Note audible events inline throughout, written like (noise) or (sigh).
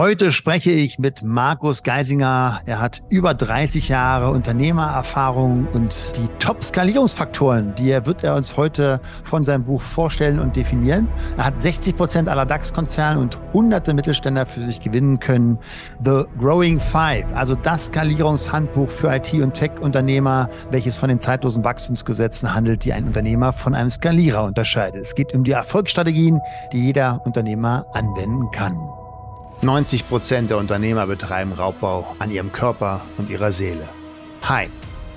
Heute spreche ich mit Markus Geisinger. Er hat über 30 Jahre Unternehmererfahrung und die Top-Skalierungsfaktoren, die er wird er uns heute von seinem Buch vorstellen und definieren. Er hat 60 Prozent aller DAX-Konzerne und hunderte Mittelständler für sich gewinnen können. The Growing Five, also das Skalierungshandbuch für IT- und Tech-Unternehmer, welches von den zeitlosen Wachstumsgesetzen handelt, die ein Unternehmer von einem Skalierer unterscheidet. Es geht um die Erfolgsstrategien, die jeder Unternehmer anwenden kann. 90 Prozent der Unternehmer betreiben Raubbau an ihrem Körper und ihrer Seele. Hi,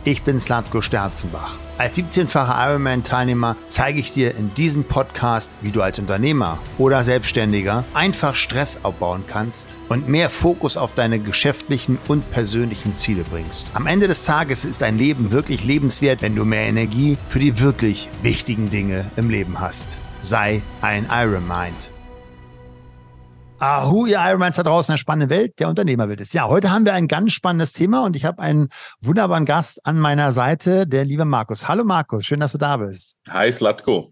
ich bin Slatko Sterzenbach. Als 17-facher Ironman-Teilnehmer zeige ich dir in diesem Podcast, wie du als Unternehmer oder Selbstständiger einfach Stress abbauen kannst und mehr Fokus auf deine geschäftlichen und persönlichen Ziele bringst. Am Ende des Tages ist dein Leben wirklich lebenswert, wenn du mehr Energie für die wirklich wichtigen Dinge im Leben hast. Sei ein Ironmind. Ahu, ihr Ironmans da draußen, eine spannende Welt der Unternehmerwelt ist. Ja, heute haben wir ein ganz spannendes Thema und ich habe einen wunderbaren Gast an meiner Seite, der liebe Markus. Hallo Markus, schön, dass du da bist. Hi Slatko.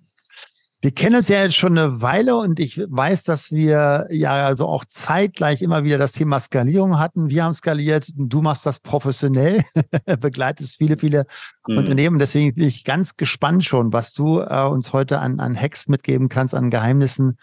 Wir kennen uns ja jetzt schon eine Weile und ich weiß, dass wir ja also auch zeitgleich immer wieder das Thema Skalierung hatten. Wir haben skaliert, du machst das professionell, (laughs) begleitest viele, viele mhm. Unternehmen. Deswegen bin ich ganz gespannt schon, was du äh, uns heute an, an Hacks mitgeben kannst, an Geheimnissen,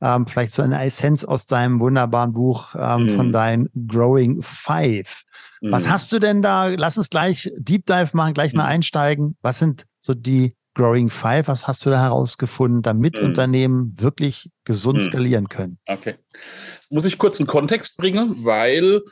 ähm, vielleicht so eine Essenz aus deinem wunderbaren Buch ähm, mhm. von deinen Growing Five. Mhm. Was hast du denn da? Lass uns gleich Deep Dive machen, gleich mal mhm. einsteigen. Was sind so die Growing Five? Was hast du da herausgefunden, damit mhm. Unternehmen wirklich gesund mhm. skalieren können? Okay. Muss ich kurz einen Kontext bringen, weil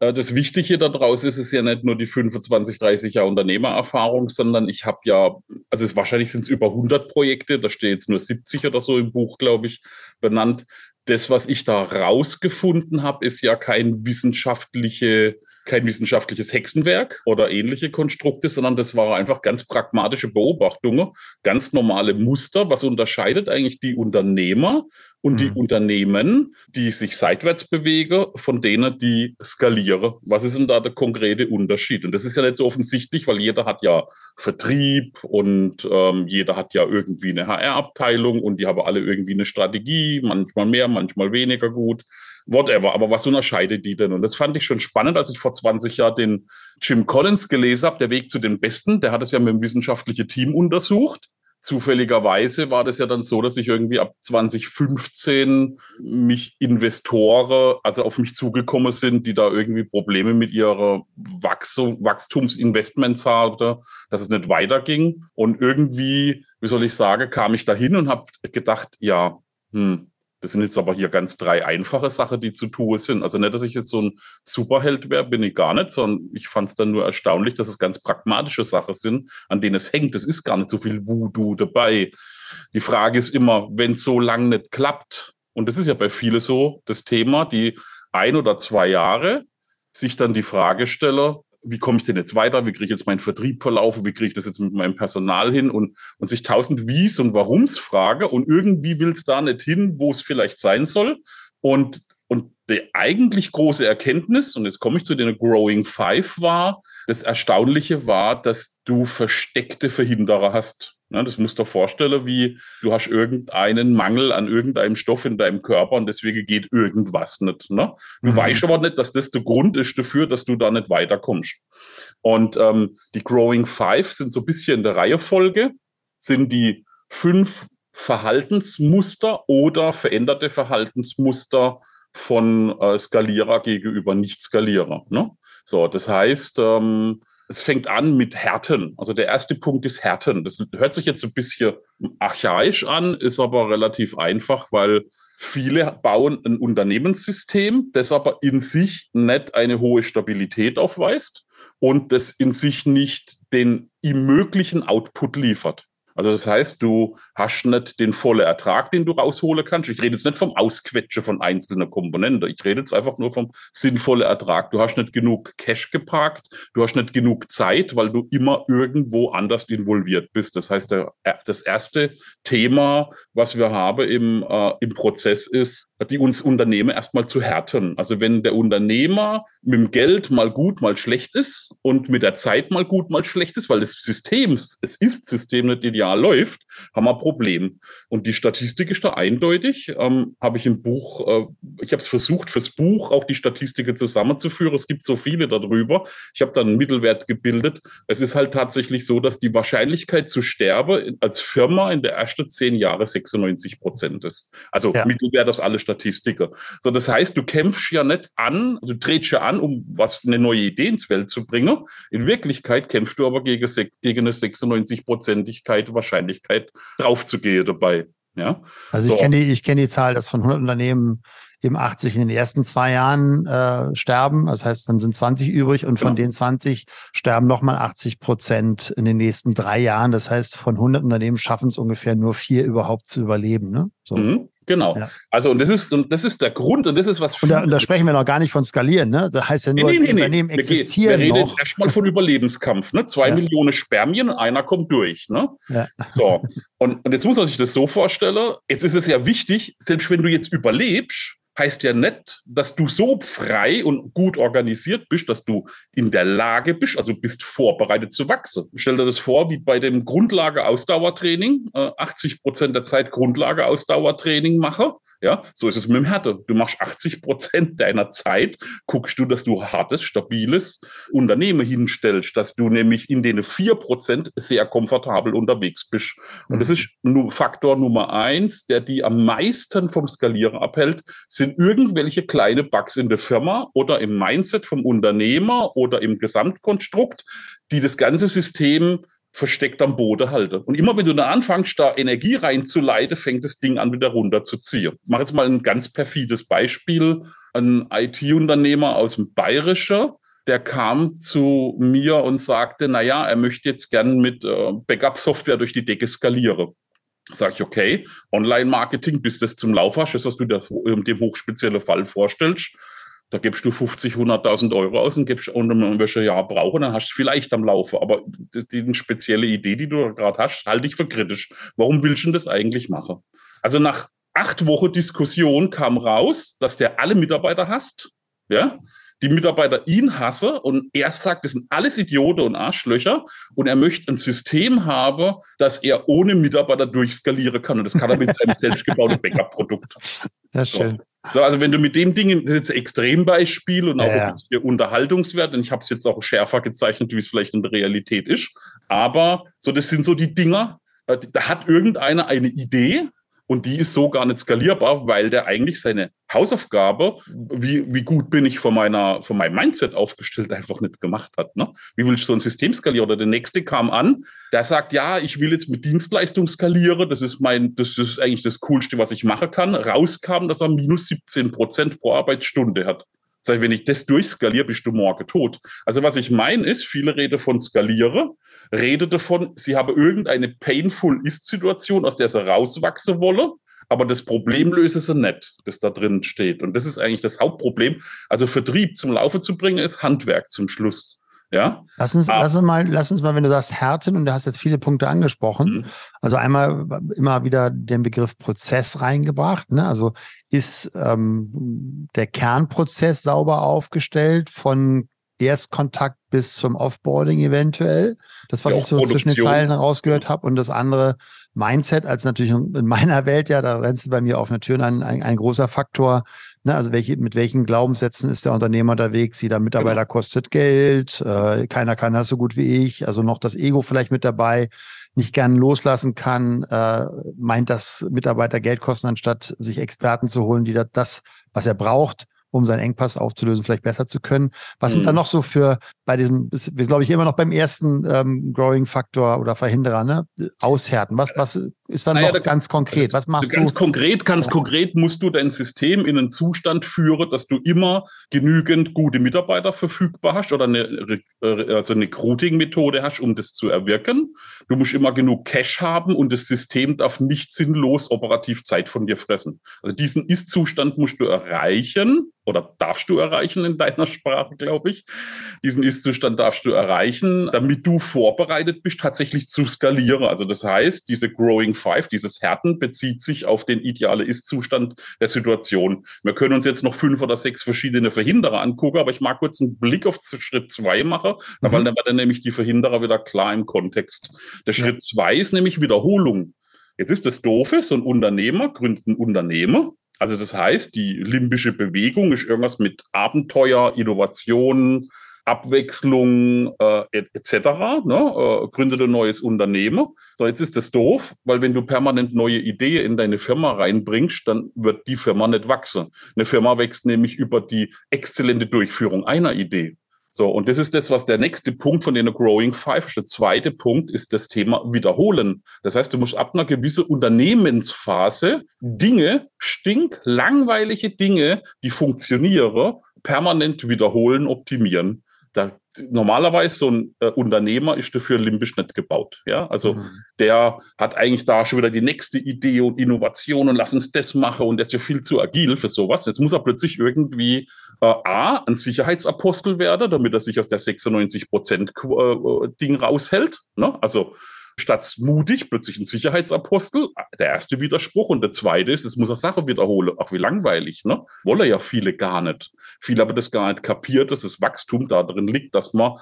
das Wichtige daraus ist es ja nicht nur die 25, 30 Jahre Unternehmererfahrung, sondern ich habe ja, also es, wahrscheinlich sind es über 100 Projekte, da steht jetzt nur 70 oder so im Buch, glaube ich, benannt. Das, was ich da rausgefunden habe, ist ja kein wissenschaftliche kein wissenschaftliches Hexenwerk oder ähnliche Konstrukte, sondern das waren einfach ganz pragmatische Beobachtungen, ganz normale Muster. Was unterscheidet eigentlich die Unternehmer und mhm. die Unternehmen, die sich seitwärts bewegen, von denen, die skalieren? Was ist denn da der konkrete Unterschied? Und das ist ja nicht so offensichtlich, weil jeder hat ja Vertrieb und ähm, jeder hat ja irgendwie eine HR-Abteilung und die haben alle irgendwie eine Strategie, manchmal mehr, manchmal weniger gut whatever. Aber was unterscheidet die denn? Und das fand ich schon spannend, als ich vor 20 Jahren den Jim Collins gelesen habe, Der Weg zu den Besten. Der hat es ja mit dem wissenschaftlichen Team untersucht. Zufälligerweise war das ja dann so, dass ich irgendwie ab 2015 mich Investoren, also auf mich zugekommen sind, die da irgendwie Probleme mit ihrer Wachstum, Wachstumsinvestments hatten, dass es nicht weiterging. Und irgendwie, wie soll ich sagen, kam ich dahin und habe gedacht, ja, hm, das sind jetzt aber hier ganz drei einfache Sachen, die zu tun sind. Also nicht, dass ich jetzt so ein Superheld wäre, bin ich gar nicht, sondern ich fand es dann nur erstaunlich, dass es ganz pragmatische Sachen sind, an denen es hängt. Es ist gar nicht so viel Voodoo dabei. Die Frage ist immer, wenn es so lange nicht klappt, und das ist ja bei vielen so das Thema, die ein oder zwei Jahre sich dann die Frage stellen, wie komme ich denn jetzt weiter? Wie kriege ich jetzt meinen Vertrieb verlaufen? Wie kriege ich das jetzt mit meinem Personal hin? Und, und sich tausend Wies und Warums frage und irgendwie will es da nicht hin, wo es vielleicht sein soll. Und, und die eigentlich große Erkenntnis, und jetzt komme ich zu den Growing Five, war, das Erstaunliche war, dass du versteckte Verhinderer hast. Ne, das musst du dir vorstellen, wie du hast irgendeinen Mangel an irgendeinem Stoff in deinem Körper und deswegen geht irgendwas nicht. Ne? Du mhm. weißt aber nicht, dass das der Grund ist dafür, dass du da nicht weiterkommst. Und ähm, die Growing Five sind so ein bisschen in der Reihefolge, sind die fünf Verhaltensmuster oder veränderte Verhaltensmuster von äh, Skalierer gegenüber Nicht-Skalierer. Ne? So, das heißt, ähm, es fängt an mit Härten. Also der erste Punkt ist Härten. Das hört sich jetzt ein bisschen archaisch an, ist aber relativ einfach, weil viele bauen ein Unternehmenssystem, das aber in sich nicht eine hohe Stabilität aufweist und das in sich nicht den ihm möglichen Output liefert. Also das heißt, du hast nicht den vollen Ertrag, den du rausholen kannst. Ich rede jetzt nicht vom Ausquetschen von einzelnen Komponenten. Ich rede jetzt einfach nur vom sinnvollen Ertrag. Du hast nicht genug Cash geparkt, du hast nicht genug Zeit, weil du immer irgendwo anders involviert bist. Das heißt, der, das erste Thema, was wir haben im, äh, im Prozess ist, die uns Unternehmen erstmal zu härten. Also wenn der Unternehmer mit dem Geld mal gut, mal schlecht ist und mit der Zeit mal gut, mal schlecht ist, weil das System, es ist System nicht ideal läuft, haben wir Problem. Und die Statistik ist da eindeutig. Ähm, habe ich im Buch, äh, ich habe es versucht, fürs Buch auch die Statistiken zusammenzuführen. Es gibt so viele darüber. Ich habe dann einen Mittelwert gebildet. Es ist halt tatsächlich so, dass die Wahrscheinlichkeit zu sterben als Firma in der ersten zehn Jahre 96 Prozent ist. Also ja. Mittelwert aus alle Statistiker. So, das heißt, du kämpfst ja nicht an, also du drehst ja an, um was eine neue Idee ins Welt zu bringen. In Wirklichkeit kämpfst du aber gegen, gegen eine 96-Prozentigkeit Wahrscheinlichkeit draufzugehen dabei. Ja? Also so. ich kenne die, ich kenne die Zahl, dass von 100 Unternehmen eben 80 in den ersten zwei Jahren äh, sterben. Das heißt, dann sind 20 übrig und von genau. den 20 sterben nochmal 80 Prozent in den nächsten drei Jahren. Das heißt, von 100 Unternehmen schaffen es ungefähr nur vier überhaupt zu überleben. Ne? So. Mhm. Genau. Ja. Also und das ist und das ist der Grund und das ist was. Und da, und da sprechen wir noch gar nicht von skalieren, ne? Das heißt ja nur, nee, nee, nee, Unternehmen nee. existieren wir, wir reden jetzt erstmal von Überlebenskampf, ne? Zwei ja. Millionen Spermien, einer kommt durch, ne? Ja. So und, und jetzt muss man sich das so vorstellen. Jetzt ist es ja wichtig, selbst wenn du jetzt überlebst, heißt ja nicht, dass du so frei und gut organisiert bist, dass du in der Lage bist, also bist vorbereitet zu wachsen. Stell dir das vor, wie bei dem Grundlage-Ausdauertraining, 80 äh, Prozent der Zeit Grundlage-Ausdauertraining mache ja, so ist es mit dem Härte. Du machst 80 Prozent deiner Zeit, guckst du, dass du hartes, stabiles Unternehmen hinstellst, dass du nämlich in den vier Prozent sehr komfortabel unterwegs bist. Und mhm. das ist nur Faktor Nummer eins, der die am meisten vom Skalieren abhält, sind irgendwelche kleine Bugs in der Firma oder im Mindset vom Unternehmer oder im Gesamtkonstrukt, die das ganze System versteckt am Boden halte. Und immer wenn du da anfängst, da Energie reinzuleiten, fängt das Ding an, wieder runterzuziehen. Ich mache jetzt mal ein ganz perfides Beispiel. Ein IT-Unternehmer aus dem Bayerischen, der kam zu mir und sagte, na ja, er möchte jetzt gern mit äh, Backup-Software durch die Decke skalieren. Sag ich, okay, Online-Marketing, bis das zum Lauf hast, das, was du dir in dem hochspeziellen Fall vorstellst, da gibst du 50, 100.000 Euro aus und gibst und dann wirst du ein Jahr brauchen, dann hast du es vielleicht am Laufen. Aber die, spezielle Idee, die du gerade hast, halte ich für kritisch. Warum willst du das eigentlich machen? Also nach acht Wochen Diskussion kam raus, dass der alle Mitarbeiter hasst. Ja, die Mitarbeiter ihn hasse und er sagt, das sind alles Idioten und Arschlöcher und er möchte ein System haben, dass er ohne Mitarbeiter durchskalieren kann und das kann er mit seinem (laughs) selbstgebauten Backup-Produkt. Ja, schön. So. So, also wenn du mit dem Ding, das ist jetzt ein Extrembeispiel und auch ja. ein bisschen Unterhaltungswert, und ich habe es jetzt auch schärfer gezeichnet, wie es vielleicht in der Realität ist, aber so, das sind so die Dinger, äh, da hat irgendeiner eine Idee und die ist so gar nicht skalierbar, weil der eigentlich seine Hausaufgabe, wie, wie gut bin ich von, meiner, von meinem Mindset aufgestellt, einfach nicht gemacht hat. Ne? Wie will ich so ein System skalieren? Oder der nächste kam an, der sagt, ja, ich will jetzt mit Dienstleistung skalieren, das ist mein, das ist eigentlich das Coolste, was ich machen kann. Rauskam, dass er minus 17 Prozent pro Arbeitsstunde hat. Sag ich, wenn ich das durchskaliere, bist du morgen tot. Also was ich meine ist, viele reden von skaliere, rede davon, sie habe irgendeine painful Ist-Situation, aus der sie rauswachsen wolle, aber das Problem löse sie nicht, das da drin steht. Und das ist eigentlich das Hauptproblem. Also Vertrieb zum Laufe zu bringen, ist Handwerk zum Schluss. Ja. Lass uns, lass uns mal, lass uns mal, wenn du sagst Härten und du hast jetzt viele Punkte angesprochen. Mhm. Also einmal immer wieder den Begriff Prozess reingebracht. Ne? Also ist ähm, der Kernprozess sauber aufgestellt von Erstkontakt bis zum Offboarding eventuell. Das, was ja, ich so Produktion. zwischen den Zeilen rausgehört habe. Und das andere Mindset, als natürlich in meiner Welt, ja, da rennst du bei mir auf eine Tür ein, ein, ein großer Faktor. Ne, also welche, mit welchen Glaubenssätzen ist der Unternehmer unterwegs? Jeder Mitarbeiter genau. kostet Geld, äh, keiner kann das so gut wie ich, also noch das Ego vielleicht mit dabei, nicht gern loslassen kann, äh, meint, dass Mitarbeiter Geld kosten, anstatt sich Experten zu holen, die das, das was er braucht, um seinen Engpass aufzulösen, vielleicht besser zu können. Was mhm. sind da noch so für bei diesem, wir glaube ich immer noch beim ersten ähm, Growing-Faktor oder Verhinderer, ne? Aushärten. Was, was ist dann naja, da, ganz konkret? Was machst ganz du? Ganz konkret, ganz ja. konkret musst du dein System in einen Zustand führen, dass du immer genügend gute Mitarbeiter verfügbar hast oder eine, äh, also eine Recruiting-Methode hast, um das zu erwirken. Du musst immer genug Cash haben und das System darf nicht sinnlos operativ Zeit von dir fressen. Also diesen Ist-Zustand musst du erreichen oder darfst du erreichen in deiner Sprache, glaube ich. Diesen Ist-Zustand darfst du erreichen, damit du vorbereitet bist, tatsächlich zu skalieren. Also das heißt, diese Growing Five, dieses Härten bezieht sich auf den idealen Ist-Zustand der Situation. Wir können uns jetzt noch fünf oder sechs verschiedene Verhinderer angucken, aber ich mag kurz einen Blick auf Schritt zwei machen, mhm. weil dann werden nämlich die Verhinderer wieder klar im Kontext. Der Schritt zwei ist nämlich Wiederholung. Jetzt ist das Doofe, so ein Unternehmer gründet ein Unternehmen. Also das heißt, die limbische Bewegung ist irgendwas mit Abenteuer, Innovation, Abwechslung äh, etc. Ne? Äh, gründet ein neues Unternehmen. So, jetzt ist das doof, weil wenn du permanent neue Ideen in deine Firma reinbringst, dann wird die Firma nicht wachsen. Eine Firma wächst nämlich über die exzellente Durchführung einer Idee. So, und das ist das, was der nächste Punkt von den Growing Five ist. Der zweite Punkt ist das Thema Wiederholen. Das heißt, du musst ab einer gewissen Unternehmensphase Dinge, stink, langweilige Dinge, die funktionieren, permanent wiederholen, optimieren da, normalerweise so ein äh, Unternehmer ist dafür limbisch nicht gebaut. Ja, also mhm. der hat eigentlich da schon wieder die nächste Idee und Innovation und lass uns das machen und der ist ja viel zu agil für sowas. Jetzt muss er plötzlich irgendwie äh, A, ein Sicherheitsapostel werden, damit er sich aus der 96 Prozent äh, Ding raushält. Ne? Also statt mutig plötzlich ein Sicherheitsapostel. Der erste Widerspruch und der zweite ist, es muss eine Sache wiederholen. Ach, wie langweilig, ne? Wollen ja viele gar nicht. Viele haben das gar nicht kapiert, dass das Wachstum da drin liegt, dass man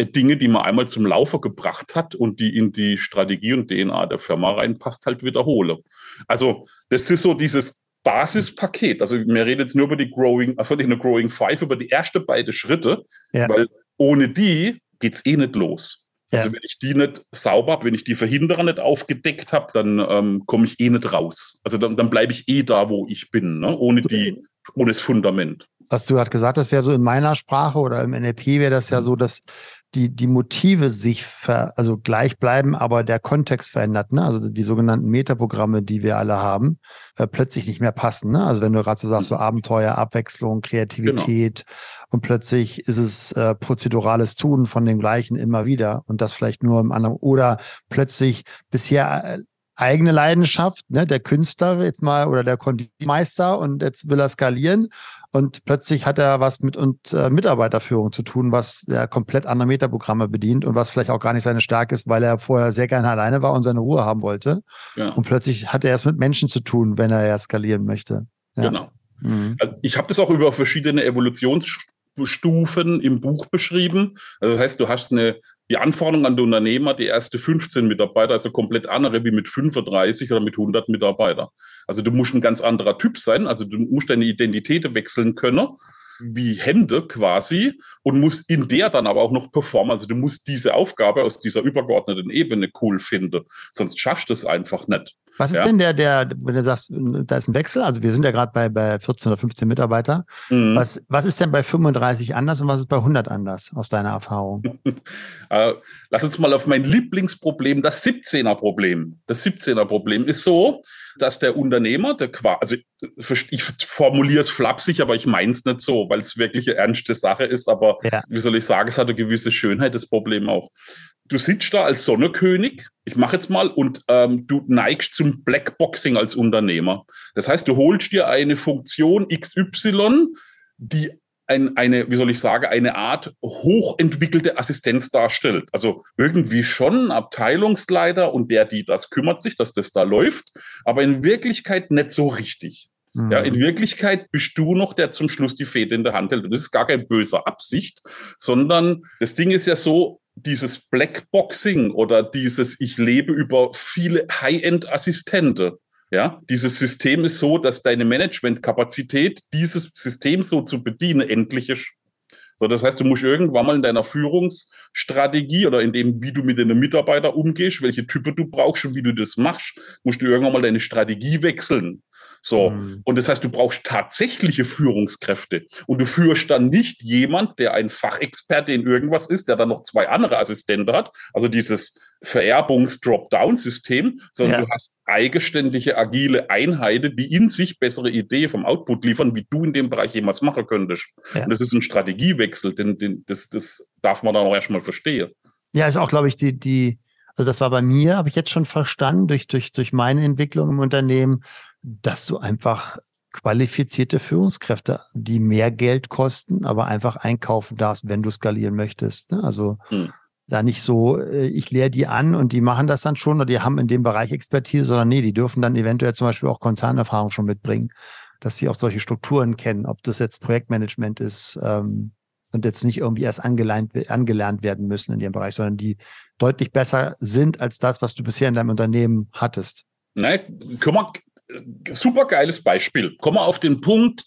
Dinge, die man einmal zum Laufen gebracht hat und die in die Strategie und DNA der Firma reinpasst, halt wiederhole. Also, das ist so dieses Basispaket. Also, wir reden jetzt nur über die Growing, von den Growing Five, über die ersten beiden Schritte, ja. weil ohne die geht's eh nicht los. Also wenn ich die nicht sauber habe, wenn ich die Verhinderer nicht aufgedeckt habe, dann ähm, komme ich eh nicht raus. Also dann, dann bleibe ich eh da, wo ich bin, ne? ohne, die, (laughs) ohne das Fundament. Was du gerade gesagt hast, wäre so in meiner Sprache oder im NLP wäre das ja so, dass die, die Motive sich ver, also gleich bleiben, aber der Kontext verändert, ne? Also die sogenannten Metaprogramme, die wir alle haben, äh, plötzlich nicht mehr passen. Ne? Also wenn du gerade so sagst, so mhm. Abenteuer, Abwechslung, Kreativität genau. und plötzlich ist es äh, prozedurales Tun von dem gleichen immer wieder und das vielleicht nur im anderen oder plötzlich bisher äh, eigene Leidenschaft, ne, der Künstler jetzt mal oder der Konditormeister und jetzt will er skalieren und plötzlich hat er was mit und äh, Mitarbeiterführung zu tun, was ja komplett andere Metaprogramme bedient und was vielleicht auch gar nicht seine Stärke ist, weil er vorher sehr gerne alleine war und seine Ruhe haben wollte. Ja. Und plötzlich hat er es mit Menschen zu tun, wenn er ja skalieren möchte. Ja. Genau. Mhm. Also ich habe das auch über verschiedene Evolutionsstufen im Buch beschrieben. Also das heißt, du hast eine die Anforderungen an den Unternehmer, die erste 15 Mitarbeiter, also komplett andere wie mit 35 oder mit 100 Mitarbeitern. Also du musst ein ganz anderer Typ sein, also du musst deine Identität wechseln können, wie Hände quasi, und musst in der dann aber auch noch performen. Also du musst diese Aufgabe aus dieser übergeordneten Ebene cool finden, sonst schaffst du es einfach nicht. Was ist ja. denn der, der, wenn du sagst, da ist ein Wechsel, also wir sind ja gerade bei, bei 14 oder 15 Mitarbeiter. Mhm. Was, was ist denn bei 35 anders und was ist bei 100 anders aus deiner Erfahrung? (laughs) äh, lass uns mal auf mein Lieblingsproblem, das 17er-Problem. Das 17er-Problem ist so, dass der Unternehmer, der also ich formuliere es flapsig, aber ich meine es nicht so, weil es wirklich eine ernste Sache ist. Aber ja. wie soll ich sagen, es hat eine gewisse Schönheit, das Problem auch du sitzt da als Sonnekönig, ich mache jetzt mal, und ähm, du neigst zum Blackboxing als Unternehmer. Das heißt, du holst dir eine Funktion XY, die ein, eine, wie soll ich sagen, eine Art hochentwickelte Assistenz darstellt. Also irgendwie schon ein Abteilungsleiter und der, die das kümmert sich, dass das da läuft, aber in Wirklichkeit nicht so richtig. Ja, in mhm. Wirklichkeit bist du noch, der zum Schluss die Fäde in der Hand hält. Und das ist gar keine böse Absicht, sondern das Ding ist ja so, dieses Blackboxing oder dieses Ich lebe über viele High-End-Assistente. Ja, dieses System ist so, dass deine Managementkapazität, dieses System so zu bedienen, endlich ist. So, das heißt, du musst irgendwann mal in deiner Führungsstrategie oder in dem, wie du mit deinen Mitarbeitern umgehst, welche Typen du brauchst und wie du das machst, musst du irgendwann mal deine Strategie wechseln. So. Mhm. Und das heißt, du brauchst tatsächliche Führungskräfte. Und du führst dann nicht jemand, der ein Fachexperte in irgendwas ist, der dann noch zwei andere Assistenten hat. Also dieses Vererbungs-Dropdown-System, sondern ja. du hast eigenständige, agile Einheiten, die in sich bessere Ideen vom Output liefern, wie du in dem Bereich jemals machen könntest. Ja. Und das ist ein Strategiewechsel, denn, denn das, das darf man dann auch erstmal verstehen. Ja, ist auch, glaube ich, die, die, also das war bei mir, habe ich jetzt schon verstanden, durch, durch, durch meine Entwicklung im Unternehmen, dass du einfach qualifizierte Führungskräfte, die mehr Geld kosten, aber einfach einkaufen darfst, wenn du skalieren möchtest. Ne? Also hm. Da nicht so, äh, ich lehre die an und die machen das dann schon oder die haben in dem Bereich Expertise, sondern nee, die dürfen dann eventuell zum Beispiel auch Konzernerfahrung schon mitbringen, dass sie auch solche Strukturen kennen, ob das jetzt Projektmanagement ist ähm, und jetzt nicht irgendwie erst angelernt, angelernt werden müssen in dem Bereich, sondern die deutlich besser sind als das, was du bisher in deinem Unternehmen hattest. Ne, wir, super geiles Beispiel. Kommen wir auf den Punkt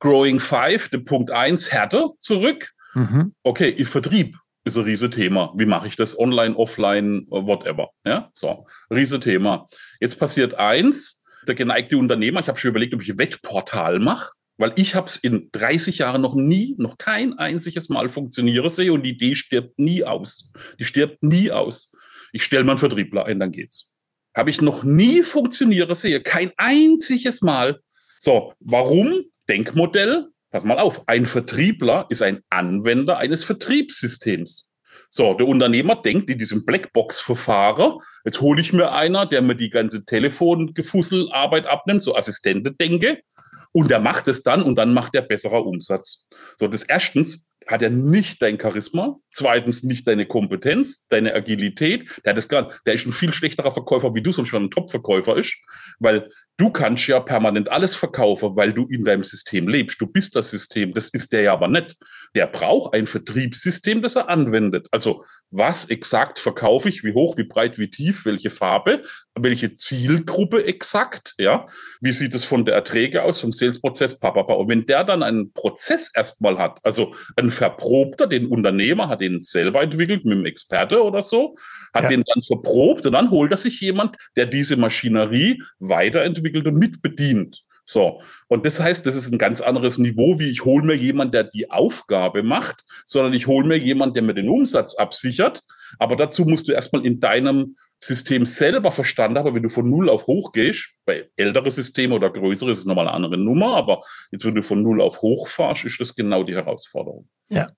Growing Five, den Punkt 1 Härte zurück. Mhm. Okay, ich Vertrieb ist ein Riesenthema. Wie mache ich das? Online, offline, whatever. Ja, so, Riesenthema. Jetzt passiert eins, der geneigte Unternehmer, ich habe schon überlegt, ob ich ein Wettportal mache, weil ich habe es in 30 Jahren noch nie, noch kein einziges Mal funktionieren sehe und die Idee stirbt nie aus. Die stirbt nie aus. Ich stelle mal einen Vertriebler ein, dann geht's. Habe ich noch nie funktionieren sehe, kein einziges Mal. So, warum? Denkmodell, pass mal auf, ein Vertriebler ist ein Anwender eines Vertriebssystems. So, der Unternehmer denkt in diesem Blackbox-Verfahren, jetzt hole ich mir einer, der mir die ganze Telefongefusselarbeit abnimmt, so Assistente denke, und der macht es dann und dann macht er besserer Umsatz. So, das erstens hat er nicht dein Charisma, zweitens nicht deine Kompetenz, deine Agilität. Der hat das gar, der ist ein viel schlechterer Verkäufer wie du, sonst schon ein Top-Verkäufer ist, weil Du kannst ja permanent alles verkaufen, weil du in deinem System lebst. Du bist das System. Das ist der ja aber nicht. Der braucht ein Vertriebssystem, das er anwendet. Also was exakt verkaufe ich, wie hoch, wie breit, wie tief, welche Farbe, welche Zielgruppe exakt, ja, wie sieht es von der Erträge aus, vom Salesprozess, papapa. Und wenn der dann einen Prozess erstmal hat, also ein Verprobter, den Unternehmer hat den selber entwickelt mit einem Experte oder so, hat ja. den dann verprobt und dann holt er sich jemand, der diese Maschinerie weiterentwickelt und mitbedient. So, und das heißt, das ist ein ganz anderes Niveau, wie ich hole mir jemand, der die Aufgabe macht, sondern ich hole mir jemand, der mir den Umsatz absichert. Aber dazu musst du erstmal in deinem System selber verstanden haben, wenn du von null auf hoch gehst, bei älteren Systemen oder größeren ist es nochmal eine andere Nummer, aber jetzt, wenn du von null auf hoch fahrst, ist das genau die Herausforderung. Ja,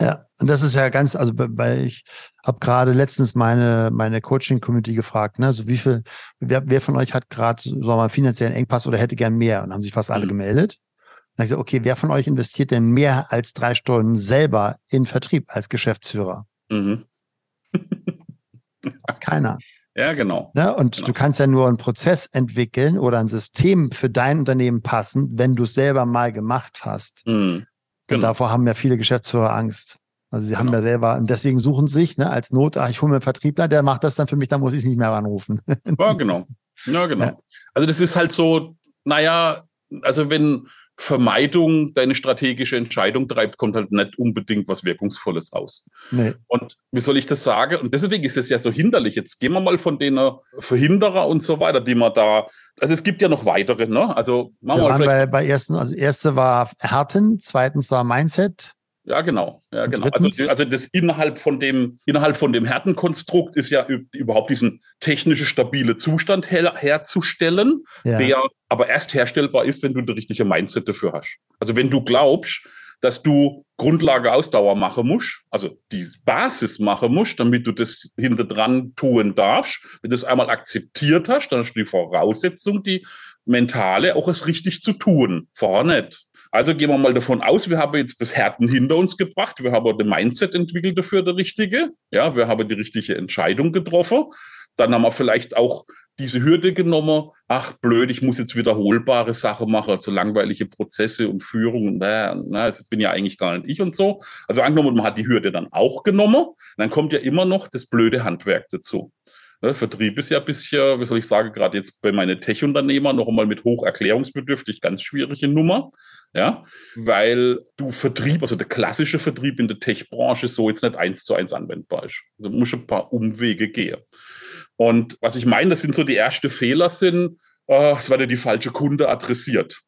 ja, und das ist ja ganz, also bei, ich habe gerade letztens meine, meine Coaching-Community gefragt, ne, so wie viel, wer, wer von euch hat gerade so mal finanziellen Engpass oder hätte gern mehr? Und haben sich fast alle mhm. gemeldet. Dann habe ich gesagt, okay, wer von euch investiert denn mehr als drei Stunden selber in Vertrieb als Geschäftsführer? Mhm. das ist keiner. (laughs) Ja, genau. Ne? Und genau. du kannst ja nur einen Prozess entwickeln oder ein System für dein Unternehmen passen, wenn du es selber mal gemacht hast. Mhm. Genau. Und davor haben ja viele Geschäftsführer Angst. Also sie genau. haben ja selber, und deswegen suchen sich ne, als Not, ach, ich hole mir einen Vertriebler, der macht das dann für mich, dann muss ich es nicht mehr anrufen. Ja, genau. Ja, genau. Ja. Also das ist halt so, naja, also wenn, Vermeidung deine strategische Entscheidung treibt, kommt halt nicht unbedingt was Wirkungsvolles raus. Nee. Und wie soll ich das sagen? Und deswegen ist es ja so hinderlich. Jetzt gehen wir mal von den Verhinderer und so weiter, die man da. Also es gibt ja noch weitere, ne? Also machen wir mal bei, bei ersten, also erste war Härten, zweitens war Mindset, ja, genau. Ja, genau. Also, also das innerhalb von dem, innerhalb von dem Härtenkonstrukt ist ja überhaupt diesen technische stabile Zustand her herzustellen, ja. der aber erst herstellbar ist, wenn du das richtige Mindset dafür hast. Also wenn du glaubst, dass du Grundlage Ausdauer machen musst, also die Basis machen musst, damit du das hinter dran tun darfst. Wenn du das einmal akzeptiert hast, dann hast du die Voraussetzung, die mentale, auch es richtig zu tun. Vorher nicht. Also gehen wir mal davon aus, wir haben jetzt das Härten hinter uns gebracht, wir haben den Mindset entwickelt dafür, der richtige. Ja, wir haben die richtige Entscheidung getroffen. Dann haben wir vielleicht auch diese Hürde genommen, ach blöd, ich muss jetzt wiederholbare Sachen machen, also langweilige Prozesse und Führung, naja, na, das bin ja eigentlich gar nicht ich und so. Also angenommen, man hat die Hürde dann auch genommen, dann kommt ja immer noch das blöde Handwerk dazu. Ne, Vertrieb ist ja bisschen, wie soll ich sagen, gerade jetzt bei meinen Tech-Unternehmern noch einmal mit hoch erklärungsbedürftig, ganz schwierige Nummer ja, weil du Vertrieb, also der klassische Vertrieb in der Tech-Branche so jetzt nicht eins zu eins anwendbar ist. Also musst ein paar Umwege gehen. Und was ich meine, das sind so die ersten Fehler sind, äh, es wird ja die falsche Kunde adressiert.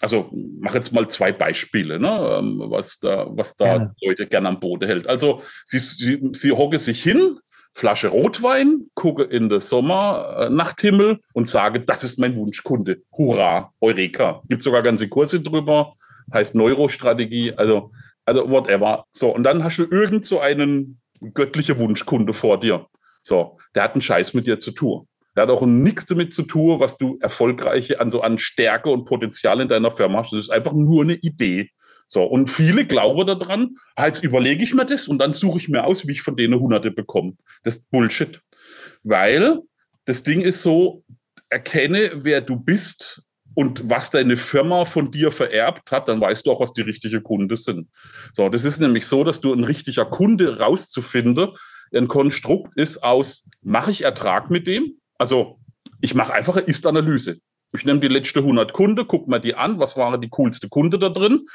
Also mach jetzt mal zwei Beispiele, ne, ähm, was da, was da gerne. Leute gerne am Boden hält. Also sie, sie, sie hocke sich hin, Flasche Rotwein, gucke in den Sommernachthimmel und sage, das ist mein Wunschkunde. Hurra, Eureka. Gibt sogar ganze Kurse drüber, heißt Neurostrategie, also, also whatever. So, und dann hast du irgend so einen göttlichen Wunschkunde vor dir. So, der hat einen Scheiß mit dir zu tun. Der hat auch nichts damit zu tun, was du erfolgreiche an so an Stärke und Potenzial in deiner Firma hast. Das ist einfach nur eine Idee. So, und viele glauben daran, ah, jetzt überlege ich mir das und dann suche ich mir aus, wie ich von denen Hunderte bekomme. Das ist Bullshit. Weil das Ding ist so, erkenne, wer du bist und was deine Firma von dir vererbt hat, dann weißt du auch, was die richtigen Kunden sind. So, das ist nämlich so, dass du ein richtiger Kunde rauszufinden, ein Konstrukt ist aus, mache ich Ertrag mit dem? Also Ich mache einfach eine Ist-Analyse. Ich nehme die letzten 100 Kunden, gucke mir die an, was waren die coolste Kunde da drin,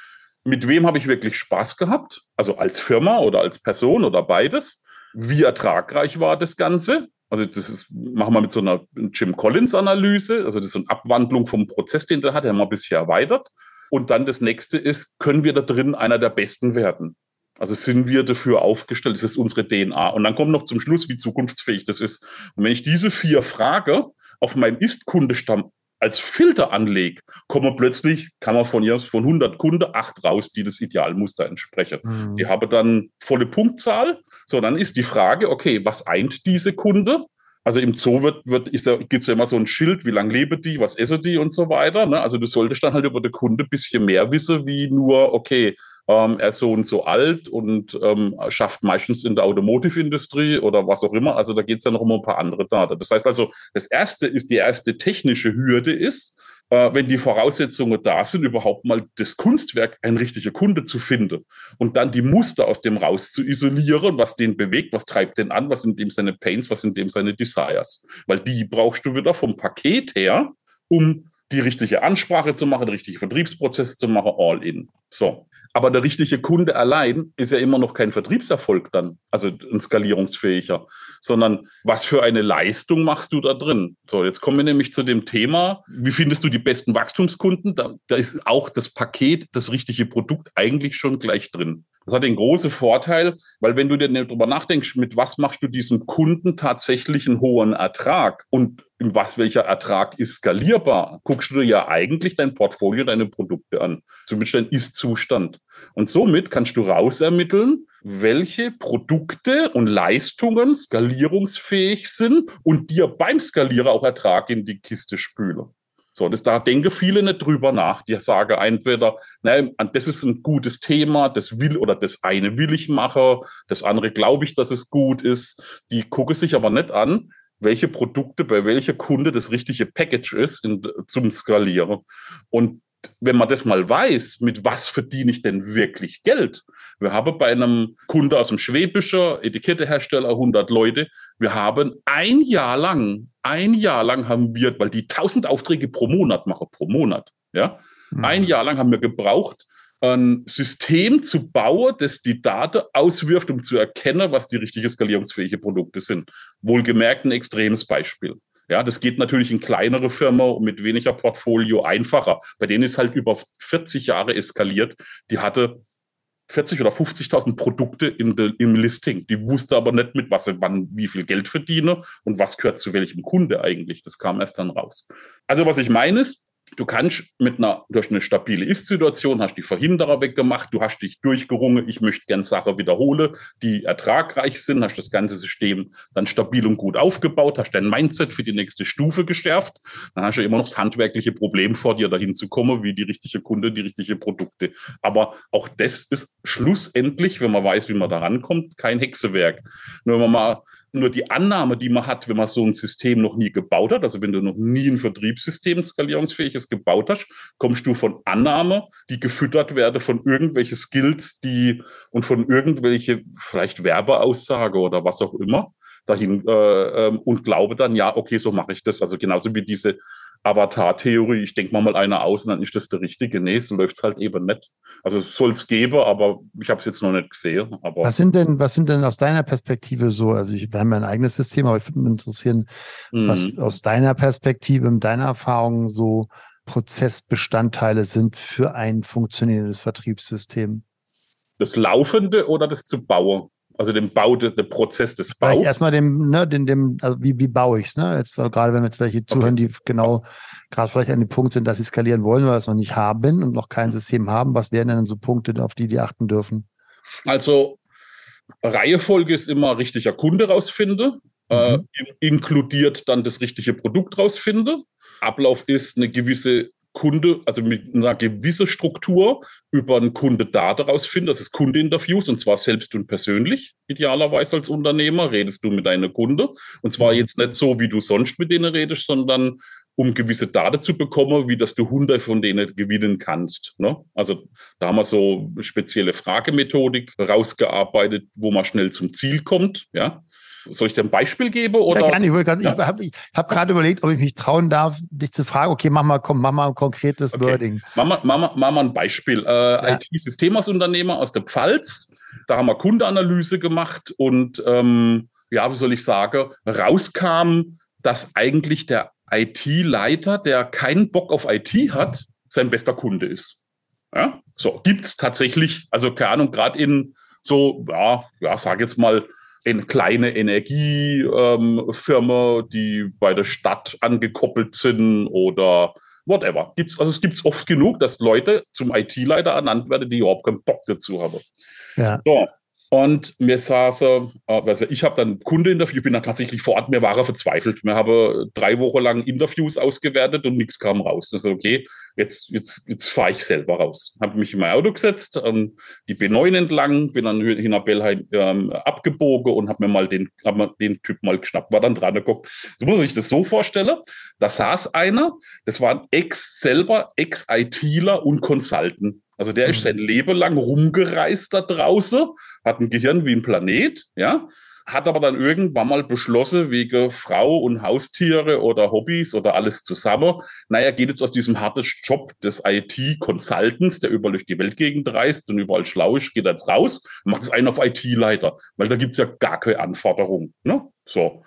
mit wem habe ich wirklich Spaß gehabt, also als Firma oder als Person oder beides. Wie ertragreich war das Ganze? Also das ist, machen wir mit so einer Jim Collins-Analyse, also das ist so eine Abwandlung vom Prozess, den der hat, der wir ein bisschen erweitert. Und dann das nächste ist, können wir da drin einer der Besten werden? Also sind wir dafür aufgestellt, das ist unsere DNA. Und dann kommt noch zum Schluss, wie zukunftsfähig das ist. Und wenn ich diese vier Frage auf meinem Ist-Kundestamm als Filter anlege, kommen plötzlich, kann man von von 100 Kunden acht raus, die das Idealmuster entsprechen. Mhm. Die haben dann volle Punktzahl. So, dann ist die Frage, okay, was eint diese Kunde? Also im Zoo wird, wird, ist es ja immer so ein Schild, wie lange lebe die, was esse die und so weiter. Ne? Also du solltest dann halt über den Kunde ein bisschen mehr wissen, wie nur, okay, ähm, er ist so und so alt und ähm, schafft meistens in der Automotive-Industrie oder was auch immer. Also da geht es ja noch um ein paar andere Daten. Das heißt also, das erste ist, die erste technische Hürde ist, äh, wenn die Voraussetzungen da sind, überhaupt mal das Kunstwerk, ein richtiger Kunde zu finden und dann die Muster aus dem raus zu isolieren, was den bewegt, was treibt den an, was sind dem seine Pains, was sind dem seine Desires. Weil die brauchst du wieder vom Paket her, um die richtige Ansprache zu machen, die richtige Vertriebsprozesse zu machen, all in. So. Aber der richtige Kunde allein ist ja immer noch kein Vertriebserfolg dann, also ein skalierungsfähiger, sondern was für eine Leistung machst du da drin? So, jetzt kommen wir nämlich zu dem Thema, wie findest du die besten Wachstumskunden? Da, da ist auch das Paket, das richtige Produkt eigentlich schon gleich drin. Das hat den großen Vorteil, weil wenn du dir darüber nachdenkst, mit was machst du diesem Kunden tatsächlich einen hohen Ertrag und was welcher Ertrag ist skalierbar, guckst du dir ja eigentlich dein Portfolio, deine Produkte an, zumindest dein Ist-Zustand. Und somit kannst du rausermitteln, welche Produkte und Leistungen skalierungsfähig sind und dir beim Skalierer auch Ertrag in die Kiste spülen. So, das, da denken viele nicht drüber nach. Die sagen entweder, nein, das ist ein gutes Thema, das will oder das eine will ich machen, das andere glaube ich, dass es gut ist. Die gucken sich aber nicht an, welche Produkte bei welcher Kunde das richtige Package ist in, zum Skalieren. Und wenn man das mal weiß, mit was verdiene ich denn wirklich Geld? Wir haben bei einem Kunde aus dem Schwäbischen, Etikettehersteller, 100 Leute, wir haben ein Jahr lang, ein Jahr lang haben wir, weil die 1000 Aufträge pro Monat machen, pro Monat, ja, mhm. ein Jahr lang haben wir gebraucht, ein System zu bauen, das die Daten auswirft, um zu erkennen, was die richtige skalierungsfähige Produkte sind. Wohlgemerkt ein extremes Beispiel. Ja, das geht natürlich in kleinere Firmen mit weniger Portfolio einfacher. Bei denen ist halt über 40 Jahre eskaliert. Die hatte 40 oder 50.000 Produkte de, im Listing. Die wusste aber nicht mit, was wann wie viel Geld verdiene und was gehört zu welchem Kunde eigentlich. Das kam erst dann raus. Also was ich meine ist, Du kannst mit einer, durch eine stabile Ist-Situation, hast die Verhinderer weggemacht, du hast dich durchgerungen, ich möchte gern Sachen wiederholen, die ertragreich sind, hast das ganze System dann stabil und gut aufgebaut, hast dein Mindset für die nächste Stufe geschärft, dann hast du immer noch das handwerkliche Problem vor dir, dahin zu kommen, wie die richtige Kunde, die richtige Produkte. Aber auch das ist schlussendlich, wenn man weiß, wie man da rankommt, kein Hexewerk. Nur wenn man mal nur die Annahme, die man hat, wenn man so ein System noch nie gebaut hat, also wenn du noch nie ein Vertriebssystem skalierungsfähiges gebaut hast, kommst du von Annahme, die gefüttert werde von irgendwelche Skills, die und von irgendwelche vielleicht Werbeaussage oder was auch immer dahin äh, ähm, und glaube dann, ja, okay, so mache ich das. Also genauso wie diese Avatar-Theorie, ich denke mal mal einer aus und dann ist das der richtige. Nee, so läuft es halt eben nicht. Also soll es geben, aber ich habe es jetzt noch nicht gesehen. Aber was sind denn, was sind denn aus deiner Perspektive so? Also ich, wir haben ja ein eigenes System, aber ich würde mich interessieren, mhm. was aus deiner Perspektive, in deiner Erfahrung so Prozessbestandteile sind für ein funktionierendes Vertriebssystem. Das Laufende oder das zu bauen? Also den Bau, des, der Prozess des Baus. Vielleicht erstmal dem, ne, den, dem, also wie, wie baue ich es, ne? Jetzt gerade wenn jetzt welche zuhören, okay. die genau gerade vielleicht an dem Punkt sind, dass sie skalieren wollen oder es noch nicht haben und noch kein System haben, was wären denn so Punkte, auf die die achten dürfen? Also Reihefolge ist immer richtiger Kunde rausfinde, äh, mhm. äh, inkludiert dann das richtige Produkt rausfinde. Ablauf ist eine gewisse Kunde, also mit einer gewissen Struktur über einen Kunde da daraus finden. Das ist Kundeinterviews und zwar selbst und persönlich, idealerweise als Unternehmer, redest du mit deinem Kunde. Und zwar mhm. jetzt nicht so, wie du sonst mit denen redest, sondern um gewisse Daten zu bekommen, wie dass du Hunde von denen gewinnen kannst. Ne? Also da haben wir so spezielle Fragemethodik rausgearbeitet, wo man schnell zum Ziel kommt. Ja? Soll ich dir ein Beispiel geben? Oder? Ja, gerne. Ich, ja. ich habe hab gerade überlegt, ob ich mich trauen darf, dich zu fragen, okay, mach mal, komm, mach mal ein konkretes okay. Wording. Mach mal, mach, mal, mach mal ein Beispiel. Äh, ja. IT-Systemunternehmer aus der Pfalz, da haben wir Kundeanalyse gemacht und ähm, ja, wie soll ich sagen, rauskam, dass eigentlich der IT-Leiter, der keinen Bock auf IT hat, sein bester Kunde ist. Ja, so gibt es tatsächlich, also keine Ahnung, gerade in so, ja, ja, sag jetzt mal, eine kleine Energiefirma, ähm, die bei der Stadt angekoppelt sind oder whatever. Gibt's, also es gibt es oft genug, dass Leute zum IT-Leiter ernannt werden, die überhaupt keinen Bock dazu haben. Ja. So, und mir saß er, äh, also ich habe dann Kunde-Interview, ich bin dann tatsächlich vor Ort, mir war er verzweifelt. Wir haben drei Wochen lang Interviews ausgewertet und nichts kam raus. Also okay, jetzt, jetzt, jetzt fahre ich selber raus. Habe mich in mein Auto gesetzt, ähm, die B9 entlang, bin dann hinter Bellheim ähm, abgebogen und habe mir mal den, hab mir den Typ mal geschnappt, war dann dran geguckt. So muss ich das so vorstellen. Da saß einer, das war ein Ex selber, Ex-ITler und Consultant. Also der mhm. ist sein Leben lang rumgereist da draußen, hat ein Gehirn wie ein Planet, ja, hat aber dann irgendwann mal beschlossen, wegen Frau und Haustiere oder Hobbys oder alles zusammen, naja, geht jetzt aus diesem harten Job des IT-Consultants, der überall durch die Weltgegend reist und überall schlau ist, geht jetzt raus, macht es einen auf IT-Leiter, weil da gibt es ja gar keine Anforderungen. Ne? So,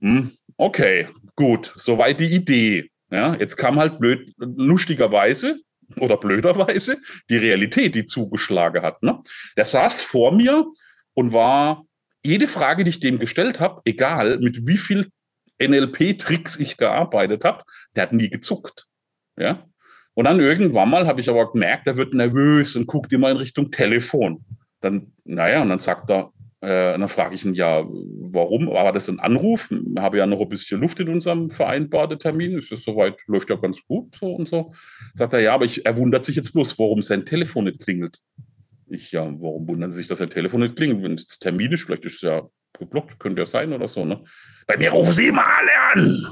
hm, okay, gut, soweit die Idee. Ja, jetzt kam halt blöd, lustigerweise, oder blöderweise die Realität, die zugeschlagen hat. Ne? Der saß vor mir und war jede Frage, die ich dem gestellt habe, egal mit wie viel NLP-Tricks ich gearbeitet habe, der hat nie gezuckt. Ja? Und dann irgendwann mal habe ich aber gemerkt, er wird nervös und guckt immer in Richtung Telefon. Dann, naja, und dann sagt er, äh, dann frage ich ihn, ja, warum? War das ein Anruf? Ich habe ja noch ein bisschen Luft in unserem vereinbarten Termin. Ist das soweit, läuft ja ganz gut so und so. Sagt er, ja, aber ich, er wundert sich jetzt bloß, warum sein Telefon nicht klingelt. Ich, ja, warum wundern Sie sich, dass sein Telefon nicht klingelt? Wenn es Termin ist, vielleicht ist es ja geblockt, könnte ja sein oder so, ne? Bei mir rufen Sie immer alle an.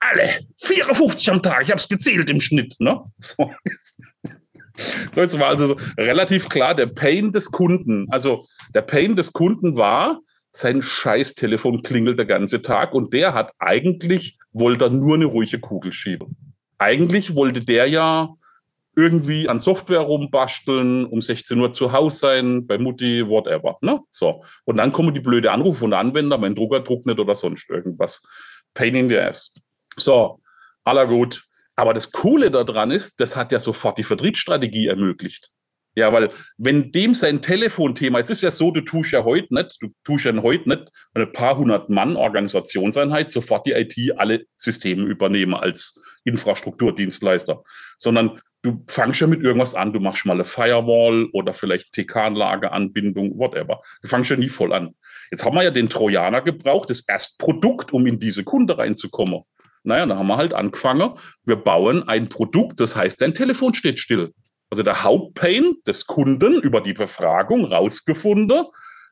Alle. 54 am Tag. Ich habe es gezählt im Schnitt, ne? (laughs) So. Das war also so relativ klar der Pain des Kunden. Also der Pain des Kunden war, sein Scheißtelefon klingelt der ganze Tag und der hat eigentlich, wollte nur eine ruhige Kugel schieben. Eigentlich wollte der ja irgendwie an Software rumbasteln, um 16 Uhr zu Hause sein, bei Mutti, whatever. Ne? So. Und dann kommen die blöde Anrufe von der Anwender, mein Drucker druckt nicht oder sonst irgendwas. Pain in the ass. So, aller gut. Aber das Coole daran ist, das hat ja sofort die Vertriebsstrategie ermöglicht. Ja, weil wenn dem sein Telefonthema, es ist ja so, du tust ja heute nicht, du tust ja heute nicht eine paar hundert Mann Organisationseinheit sofort die IT alle Systeme übernehmen als Infrastrukturdienstleister, sondern du fangst ja mit irgendwas an, du machst mal eine Firewall oder vielleicht TK-Anlage-Anbindung, whatever. Du fangst ja nie voll an. Jetzt haben wir ja den Trojaner gebraucht, das Erstprodukt, um in diese Kunde reinzukommen. Naja, da haben wir halt angefangen. Wir bauen ein Produkt, das heißt, dein Telefon steht still. Also der Hauptpain des Kunden über die Befragung rausgefunden.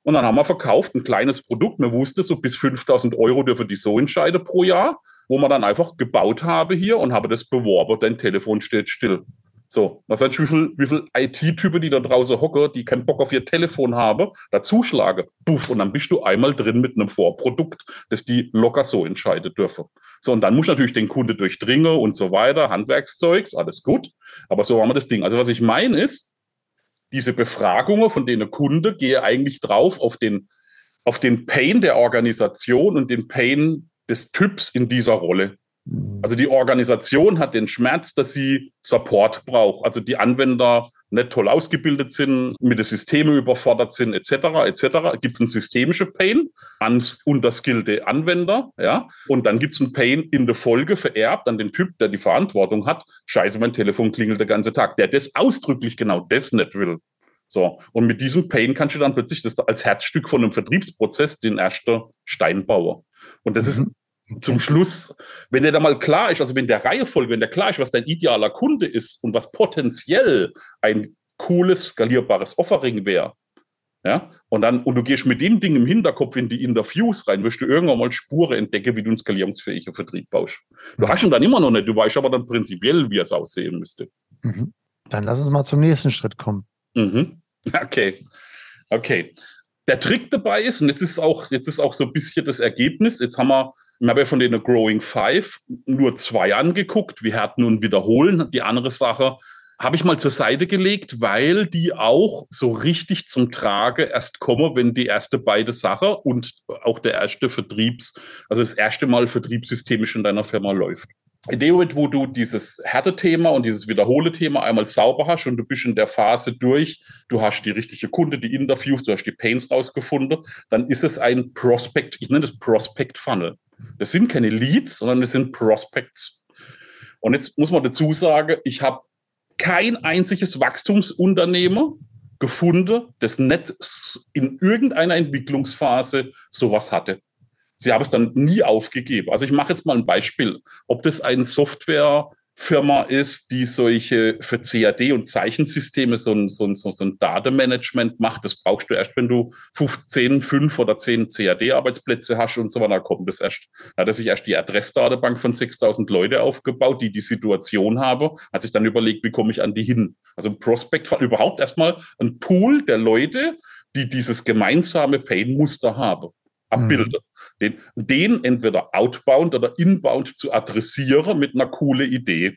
Und dann haben wir verkauft ein kleines Produkt. Wir wussten, so bis 5000 Euro dürfen die so entscheiden pro Jahr, wo man dann einfach gebaut habe hier und habe das beworben. Dein Telefon steht still. So, was heißt, wie viele wie viel IT-Typen, die da draußen hocken, die keinen Bock auf ihr Telefon haben, dazuschlage. Puff, und dann bist du einmal drin mit einem Vorprodukt, das die locker so entscheiden dürfen. So, und dann muss natürlich den Kunde durchdringen und so weiter, Handwerkszeugs, alles gut. Aber so haben wir das Ding. Also, was ich meine ist, diese Befragungen von denen Kunde gehe eigentlich drauf auf den, auf den Pain der Organisation und den Pain des Typs in dieser Rolle. Also die Organisation hat den Schmerz, dass sie Support braucht. Also die Anwender nicht toll ausgebildet sind, mit den Systemen überfordert sind, etc. etc. Gibt es einen systemischen Pain an unterskillte Anwender, ja. Und dann gibt es einen Pain in der Folge vererbt an den Typ, der die Verantwortung hat. Scheiße, mein Telefon klingelt den ganzen Tag. Der das ausdrücklich genau das nicht will. So. Und mit diesem Pain kannst du dann plötzlich das als Herzstück von einem Vertriebsprozess den ersten Stein bauen. Und das mhm. ist zum Schluss, wenn der da mal klar ist, also wenn der Reihefolge, wenn der klar ist, was dein idealer Kunde ist und was potenziell ein cooles, skalierbares Offering wäre, ja, und dann, und du gehst mit dem Ding im Hinterkopf in die Interviews rein, wirst du irgendwann mal Spuren entdecken, wie du einen skalierungsfähigen Vertrieb baust. Du hast ihn dann immer noch nicht, du weißt aber dann prinzipiell, wie es aussehen müsste. Mhm. Dann lass uns mal zum nächsten Schritt kommen. Mhm. (laughs) Okay. Okay. der Trick dabei ist, und jetzt ist auch, jetzt ist auch so ein bisschen das Ergebnis, jetzt haben wir, ich habe ja von den Growing Five nur zwei angeguckt, wir hatten nun wiederholen. Die andere Sache habe ich mal zur Seite gelegt, weil die auch so richtig zum Trage erst kommen, wenn die erste beide Sache und auch der erste Vertriebs, also das erste Mal vertriebssystemisch in deiner Firma läuft in dem Moment, wo du dieses Härtethema und dieses Wiederhole-Thema einmal sauber hast und du bist in der Phase durch, du hast die richtige Kunde, die Interviews, du hast die Pains rausgefunden, dann ist es ein Prospect, ich nenne das Prospect Funnel. Das sind keine Leads, sondern das sind Prospects. Und jetzt muss man dazu sagen, ich habe kein einziges Wachstumsunternehmer gefunden, das nicht in irgendeiner Entwicklungsphase sowas hatte. Sie haben es dann nie aufgegeben. Also ich mache jetzt mal ein Beispiel. Ob das eine Softwarefirma ist, die solche für CAD und Zeichensysteme so ein, so ein, so ein Datenmanagement macht, das brauchst du erst, wenn du 15, 5 oder 10 CAD-Arbeitsplätze hast und so weiter, kommt das erst. Da hat er sich erst die Adressdatenbank von 6000 Leute aufgebaut, die die Situation haben, hat sich dann überlegt, wie komme ich an die hin. Also ein Prospekt, überhaupt erstmal ein Pool der Leute, die dieses gemeinsame Pain-Muster haben, abbilden. Mhm den, den entweder outbound oder inbound zu adressieren mit einer coole Idee.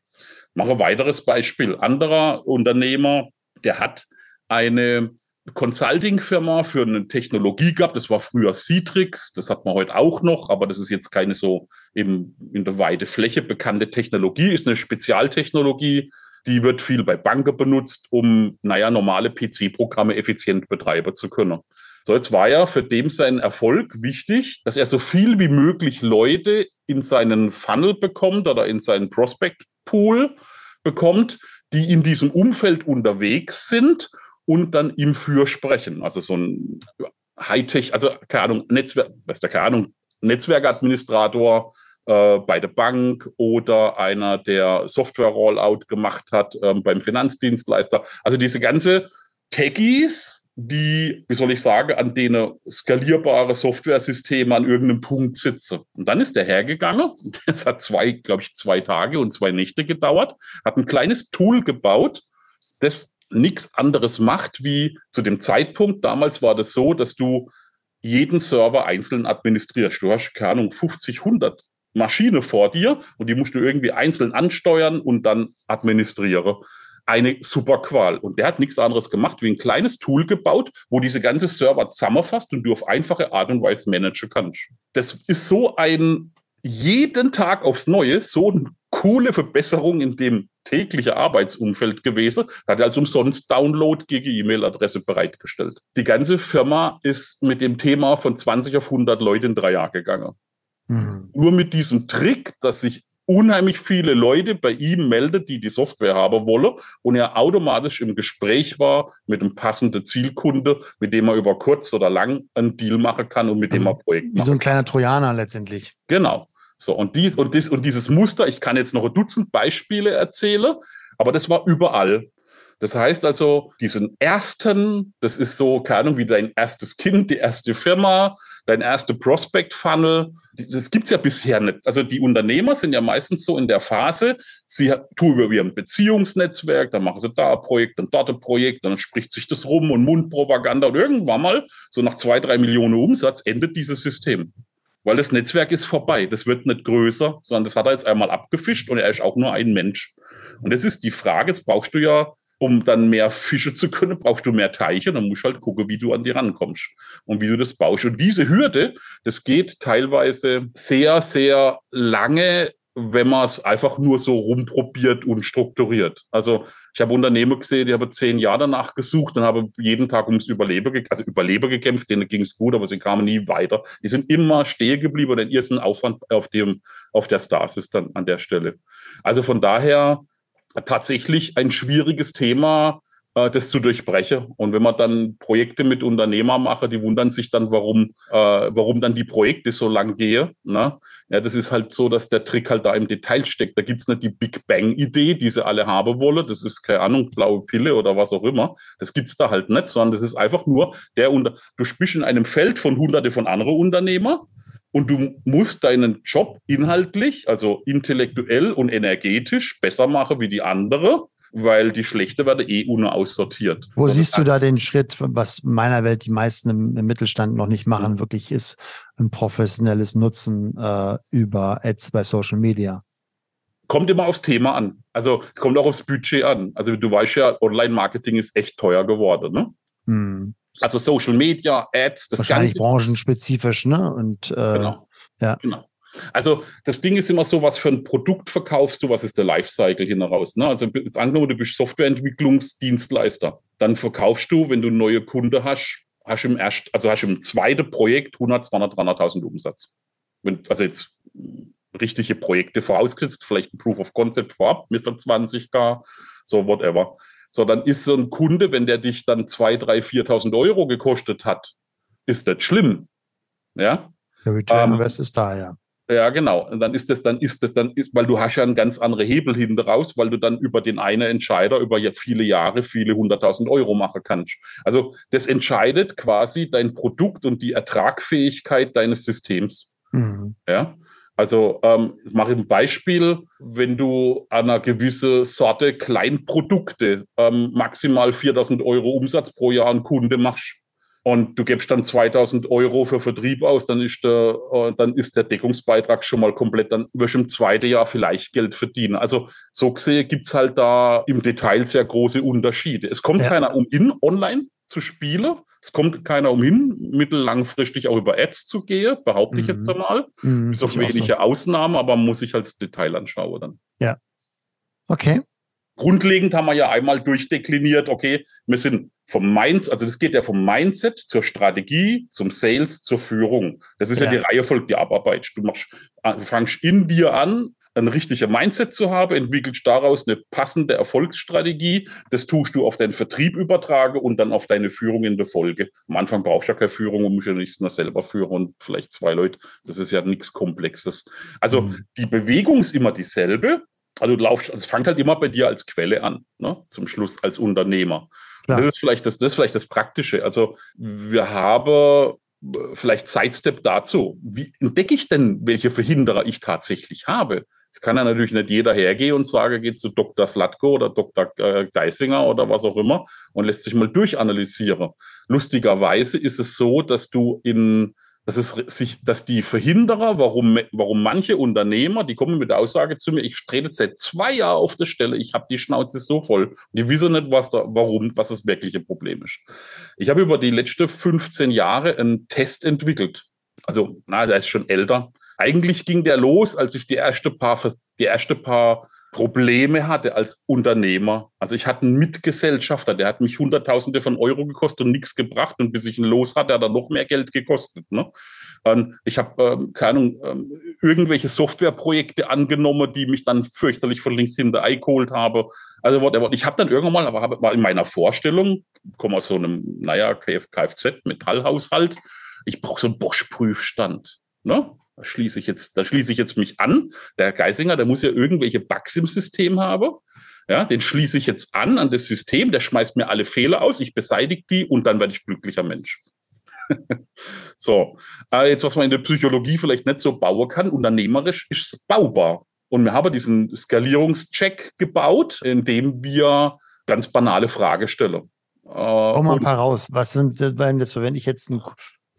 Mache ein weiteres Beispiel. Anderer Unternehmer, der hat eine Consulting-Firma für eine Technologie gehabt. Das war früher Citrix, das hat man heute auch noch, aber das ist jetzt keine so eben in der weite Fläche bekannte Technologie, ist eine Spezialtechnologie, die wird viel bei Banken benutzt, um, naja, normale PC-Programme effizient betreiben zu können. So, jetzt war ja für dem sein Erfolg wichtig, dass er so viel wie möglich Leute in seinen Funnel bekommt oder in seinen Prospect Pool bekommt, die in diesem Umfeld unterwegs sind und dann ihm für sprechen. Also so ein Hightech, also keine Ahnung, Netzwerk, weißt du, keine Ahnung, Netzwerkadministrator äh, bei der Bank oder einer, der Software-Rollout gemacht hat äh, beim Finanzdienstleister. Also diese ganze Techies, die, wie soll ich sagen, an denen skalierbare Software-Systeme an irgendeinem Punkt sitzen. Und dann ist der hergegangen, (laughs) das hat zwei, glaube ich, zwei Tage und zwei Nächte gedauert, hat ein kleines Tool gebaut, das nichts anderes macht wie zu dem Zeitpunkt, damals war das so, dass du jeden Server einzeln administrierst. Du hast, keine Ahnung, 50, 100 Maschine vor dir und die musst du irgendwie einzeln ansteuern und dann administrieren eine super Qual. Und der hat nichts anderes gemacht, wie ein kleines Tool gebaut, wo diese ganze Server zusammenfasst und du auf einfache Art und Weise managen kannst. Das ist so ein jeden Tag aufs Neue, so eine coole Verbesserung in dem täglichen Arbeitsumfeld gewesen. Hat er also umsonst Download gegen E-Mail-Adresse bereitgestellt. Die ganze Firma ist mit dem Thema von 20 auf 100 Leute in drei Jahre gegangen. Mhm. Nur mit diesem Trick, dass sich unheimlich viele Leute bei ihm meldet, die die Software haben wollen und er automatisch im Gespräch war mit einem passenden Zielkunde, mit dem er über kurz oder lang einen Deal machen kann und mit also dem er Projekt Wie so ein kleiner Trojaner letztendlich. Genau. So, und, dies, und, dies, und dieses Muster, ich kann jetzt noch ein Dutzend Beispiele erzählen, aber das war überall. Das heißt also, diesen ersten, das ist so, keine Ahnung, wie dein erstes Kind, die erste Firma, dein erster Prospect-Funnel, das gibt es ja bisher nicht. Also die Unternehmer sind ja meistens so in der Phase, sie tun über ihr Beziehungsnetzwerk, dann machen sie da ein Projekt, dann dort ein Projekt, dann spricht sich das rum und Mundpropaganda und irgendwann mal, so nach zwei, drei Millionen Umsatz, endet dieses System. Weil das Netzwerk ist vorbei. Das wird nicht größer, sondern das hat er jetzt einmal abgefischt und er ist auch nur ein Mensch. Und das ist die Frage, jetzt brauchst du ja um dann mehr Fische zu können, brauchst du mehr Teiche. Dann musst du halt gucken, wie du an die rankommst und wie du das baust. Und diese Hürde, das geht teilweise sehr, sehr lange, wenn man es einfach nur so rumprobiert und strukturiert. Also ich habe Unternehmer gesehen, die haben zehn Jahre danach gesucht und haben jeden Tag ums Überleben, also Überleben gekämpft, denen ging es gut, aber sie kamen nie weiter. Die sind immer stehen geblieben und ist ein Aufwand auf dem, auf der Stasis dann an der Stelle. Also von daher tatsächlich ein schwieriges Thema, äh, das zu durchbrechen. Und wenn man dann Projekte mit Unternehmern mache, die wundern sich dann, warum, äh, warum dann die Projekte so lang gehen. Ne? Ja, das ist halt so, dass der Trick halt da im Detail steckt. Da gibt es nicht die Big Bang-Idee, die sie alle haben wollen. Das ist keine Ahnung, blaue Pille oder was auch immer. Das gibt es da halt nicht, sondern das ist einfach nur der unter, du spielst in einem Feld von hunderte von anderen Unternehmern und du musst deinen Job inhaltlich, also intellektuell und energetisch besser machen wie die andere. weil die schlechte werden eh ohne aussortiert. Wo also siehst du da den Schritt, was meiner Welt die meisten im, im Mittelstand noch nicht machen, mhm. wirklich ist ein professionelles Nutzen äh, über Ads bei Social Media? Kommt immer aufs Thema an. Also kommt auch aufs Budget an. Also du weißt ja, Online-Marketing ist echt teuer geworden. Ne? Hm. Also Social Media, Ads, das Wahrscheinlich Ganze. branchenspezifisch, ne? Und äh, genau. Ja. Genau. Also das Ding ist immer so, was für ein Produkt verkaufst du, was ist der Lifecycle hin heraus. Ne? Also jetzt angenommen, du bist Softwareentwicklungsdienstleister, dann verkaufst du, wenn du neue Kunde hast, hast im erst, also hast im zweiten Projekt 100, 200, 300.000 Umsatz. Wenn, also jetzt richtige Projekte vorausgesetzt, vielleicht ein Proof of Concept vorab mit 20k, so whatever. So, dann ist so ein Kunde, wenn der dich dann 2.000, 3.000, 4.000 Euro gekostet hat, ist das schlimm. Ja. Der Return ähm, Invest ist da, ja. Ja, genau. Und dann ist das, dann ist das, dann ist, weil du hast ja einen ganz anderen Hebel hinten raus, weil du dann über den einen Entscheider über viele Jahre viele hunderttausend Euro machen kannst. Also das entscheidet quasi dein Produkt und die Ertragfähigkeit deines Systems. Mhm. Ja. Also ähm, ich mache ein Beispiel, wenn du an einer gewissen Sorte Kleinprodukte ähm, maximal 4000 Euro Umsatz pro Jahr an Kunde machst, und du gibst dann 2000 Euro für Vertrieb aus, dann ist der, äh, dann ist der Deckungsbeitrag schon mal komplett, dann wirst du im zweiten Jahr vielleicht Geld verdienen. Also so gesehen gibt es halt da im Detail sehr große Unterschiede. Es kommt ja. keiner umhin, online zu spielen. Es kommt keiner umhin, mittellangfristig auch über Ads zu gehen, behaupte mhm. ich jetzt mhm. einmal. Mhm, Bis auf wenige so. Ausnahmen, aber man muss sich als Detail anschauen dann. Ja. Okay. Grundlegend haben wir ja einmal durchdekliniert, okay, wir sind vom Mind, also das geht ja vom Mindset zur Strategie, zum Sales, zur Führung. Das ist ja, ja die Reihenfolge, die Abarbeit. Du machst, äh, fangst in dir an, ein richtiger Mindset zu haben, entwickelst daraus eine passende Erfolgsstrategie. Das tust du auf deinen Vertrieb übertragen und dann auf deine Führung in der Folge. Am Anfang brauchst du ja keine Führung und musst ja nichts mehr selber führen und vielleicht zwei Leute. Das ist ja nichts Komplexes. Also mhm. die Bewegung ist immer dieselbe. Also du laufst, es fängt halt immer bei dir als Quelle an, ne? zum Schluss als Unternehmer. Das ist vielleicht das, das ist vielleicht das Praktische. Also wir haben äh, vielleicht Sidestep dazu. Wie entdecke ich denn, welche Verhinderer ich tatsächlich habe? Es kann ja natürlich nicht jeder hergehen und sagen, geht zu Dr. Slatko oder Dr. Äh, Geisinger oder was auch immer und lässt sich mal durchanalysieren. Lustigerweise ist es so, dass du in dass, es sich, dass die Verhinderer, warum, warum manche Unternehmer, die kommen mit der Aussage zu mir, ich trete seit zwei Jahren auf der Stelle, ich habe die Schnauze so voll. Die wissen nicht, was da, warum, was das wirkliche Problem ist. Ich habe über die letzten 15 Jahre einen Test entwickelt. Also, na, der ist schon älter. Eigentlich ging der los, als ich die erste paar, die erste paar Probleme hatte als Unternehmer. Also ich hatte einen Mitgesellschafter, der hat mich Hunderttausende von Euro gekostet und nichts gebracht. Und bis ich ihn los hatte, hat er noch mehr Geld gekostet. Ne? Ich habe, ähm, keine Ahnung, ähm, irgendwelche Softwareprojekte angenommen, die mich dann fürchterlich von links hinter Ei geholt habe. Also ich habe dann irgendwann mal, aber hab, war in meiner Vorstellung, komme aus so einem, naja, Kfz, Metallhaushalt, ich brauche so einen Bosch-Prüfstand. Ne? Da schließe ich jetzt, da schließe ich jetzt mich an. Der Geisinger, der muss ja irgendwelche Bugs im System haben. Ja, den schließe ich jetzt an an das System, der schmeißt mir alle Fehler aus, ich beseitige die und dann werde ich glücklicher Mensch. (laughs) so, äh, jetzt was man in der Psychologie vielleicht nicht so bauen kann, unternehmerisch ist es baubar. Und wir haben diesen Skalierungscheck gebaut, indem wir ganz banale Frage stellen. Äh, Komm mal ein paar raus. Was sind, wenn ich jetzt ein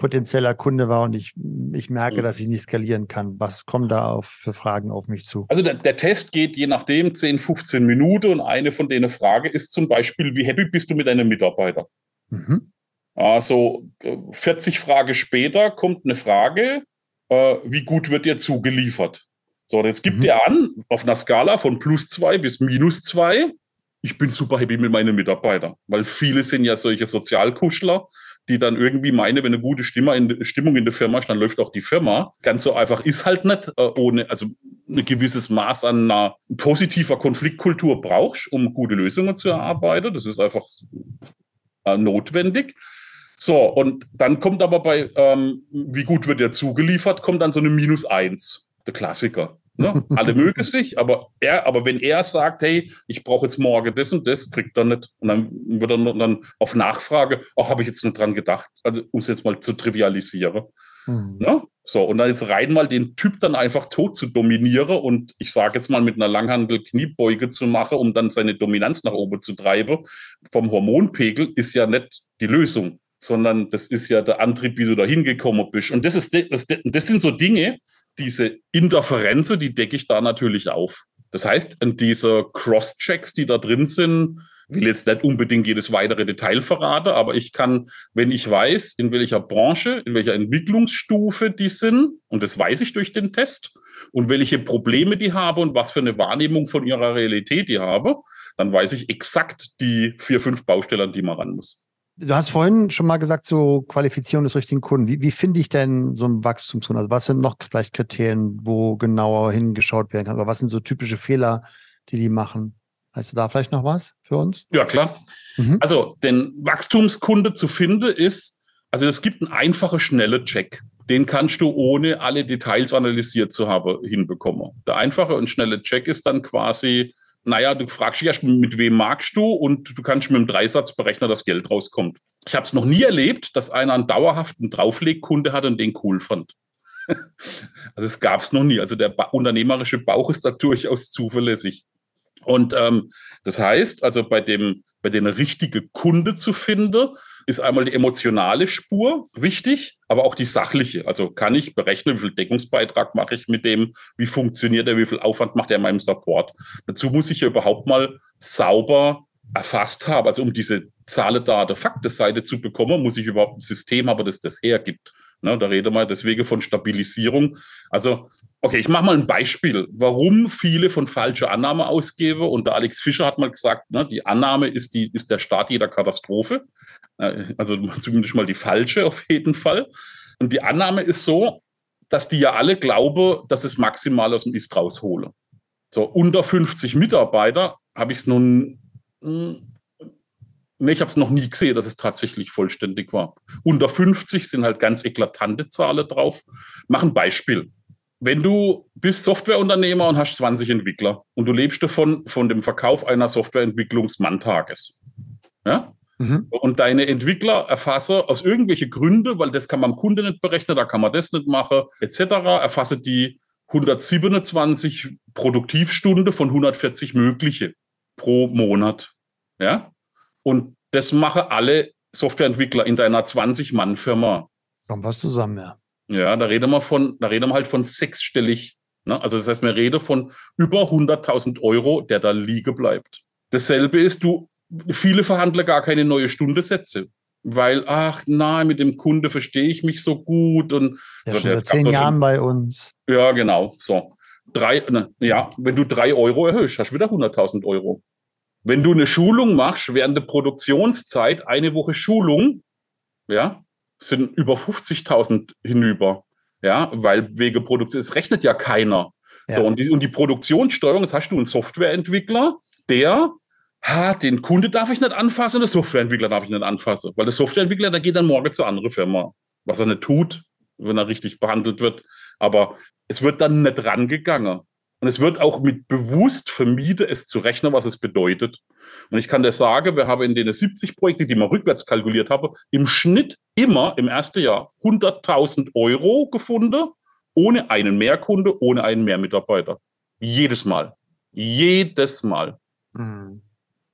potenzieller Kunde war und ich, ich merke, mhm. dass ich nicht skalieren kann. Was kommen da auf, für Fragen auf mich zu? Also der, der, Test geht je nachdem 10, 15 Minuten und eine von denen Frage ist zum Beispiel, wie happy bist du mit deinem Mitarbeiter? Mhm. Also 40 Fragen später kommt eine Frage, äh, wie gut wird dir zugeliefert? So, das gibt mhm. dir an, auf einer Skala von plus zwei bis minus zwei. Ich bin super happy mit meinen Mitarbeitern, weil viele sind ja solche Sozialkuschler die dann irgendwie meine, wenn eine gute Stimme in, Stimmung in der Firma ist, dann läuft auch die Firma. Ganz so einfach ist halt nicht, äh, ohne, also ein gewisses Maß an einer positiver Konfliktkultur brauchst, um gute Lösungen zu erarbeiten. Das ist einfach äh, notwendig. So, und dann kommt aber bei, ähm, wie gut wird der zugeliefert, kommt dann so eine Minus eins, der Klassiker. Ne? Alle mögen sich, aber er, aber wenn er sagt, hey, ich brauche jetzt morgen das und das, kriegt er nicht. Und dann wird er dann auf Nachfrage, auch habe ich jetzt nicht dran gedacht. Also um es jetzt mal zu trivialisieren. Mhm. Ne? So, und dann jetzt rein mal den Typ dann einfach tot zu dominieren und ich sage jetzt mal mit einer Langhandel Kniebeuge zu machen, um dann seine Dominanz nach oben zu treiben, vom Hormonpegel ist ja nicht die Lösung, sondern das ist ja der Antrieb, wie du da hingekommen bist. Und das, ist, das, das sind so Dinge, diese Interferenzen, die decke ich da natürlich auf. Das heißt, diese Cross-Checks, die da drin sind, will jetzt nicht unbedingt jedes weitere Detail verraten, aber ich kann, wenn ich weiß, in welcher Branche, in welcher Entwicklungsstufe die sind, und das weiß ich durch den Test, und welche Probleme die habe und was für eine Wahrnehmung von ihrer Realität die habe, dann weiß ich exakt die vier, fünf Baustellen, die man ran muss. Du hast vorhin schon mal gesagt, so Qualifizierung des richtigen Kunden. Wie, wie finde ich denn so ein Wachstumskunden? Also was sind noch vielleicht Kriterien, wo genauer hingeschaut werden kann? Oder was sind so typische Fehler, die die machen? Weißt du da vielleicht noch was für uns? Ja, klar. Mhm. Also, den Wachstumskunde zu finden ist, also es gibt einen einfachen, schnellen Check. Den kannst du ohne alle Details analysiert zu haben hinbekommen. Der einfache und schnelle Check ist dann quasi, naja, du fragst dich erst, mit wem magst du und du kannst mit dem Dreisatz berechnen, dass Geld rauskommt. Ich habe es noch nie erlebt, dass einer einen dauerhaften Drauflegkunde hat und den cool fand. (laughs) also es gab es noch nie. Also der ba unternehmerische Bauch ist da durchaus zuverlässig. Und ähm, das heißt, also bei dem, bei den richtige Kunde zu finden, ist einmal die emotionale Spur wichtig, aber auch die sachliche. Also kann ich berechnen, wie viel Deckungsbeitrag mache ich mit dem, wie funktioniert er, wie viel Aufwand macht er in meinem Support. Dazu muss ich ja überhaupt mal sauber erfasst haben. Also um diese Zahlen, Daten, Faktenseite zu bekommen, muss ich überhaupt ein System haben, das das hergibt. Ne, da rede man deswegen von Stabilisierung. Also Okay, ich mache mal ein Beispiel, warum viele von falscher Annahme ausgeben. Und der Alex Fischer hat mal gesagt, ne, die Annahme ist, die, ist der Start jeder Katastrophe. Also (laughs) zumindest mal die falsche auf jeden Fall. Und die Annahme ist so, dass die ja alle glauben, dass es maximal aus dem Ist raushole. So, unter 50 Mitarbeiter habe ich es nun, hm, nee, ich habe es noch nie gesehen, dass es tatsächlich vollständig war. Unter 50 sind halt ganz eklatante Zahlen drauf. Mach ein Beispiel wenn du bist Softwareunternehmer und hast 20 Entwickler und du lebst davon von dem Verkauf einer Softwareentwicklungsmanntages. Ja? Mhm. Und deine Entwickler erfassen aus irgendwelchen Gründen, weil das kann man am Kunde nicht berechnen, da kann man das nicht machen, etc., erfassen die 127 Produktivstunden von 140 mögliche pro Monat. Ja? Und das machen alle Softwareentwickler in deiner 20-Mann-Firma. Kommt was zusammen, ja. Ja, da reden wir von, da reden wir halt von sechsstellig. Ne? Also das heißt, wir reden von über 100.000 Euro, der da liegen bleibt. Dasselbe ist, du, viele Verhandler gar keine neue Stunde Sätze. Weil, ach nein, mit dem Kunde verstehe ich mich so gut. Und ja, so, schon seit zehn Jahren schon, bei uns. Ja, genau. So. Drei, ne, ja, wenn du drei Euro erhöhst, hast du wieder 100.000 Euro. Wenn du eine Schulung machst während der Produktionszeit, eine Woche Schulung, ja, sind über 50.000 hinüber. Ja, weil wegen Produktion, es rechnet ja keiner. Ja. So, und die, und die Produktionssteuerung, das hast du einen Softwareentwickler, der, ha, den Kunde darf ich nicht anfassen, und den Softwareentwickler darf ich nicht anfassen. Weil der Softwareentwickler, der geht dann morgen zur anderen Firma. Was er nicht tut, wenn er richtig behandelt wird. Aber es wird dann nicht rangegangen. Und es wird auch mit bewusst vermieden, es zu rechnen, was es bedeutet. Und ich kann dir sagen, wir haben in den 70 Projekten, die man rückwärts kalkuliert habe, im Schnitt immer im ersten Jahr 100.000 Euro gefunden, ohne einen Mehrkunde, ohne einen Mehrmitarbeiter. Jedes Mal. Jedes Mal. Mhm.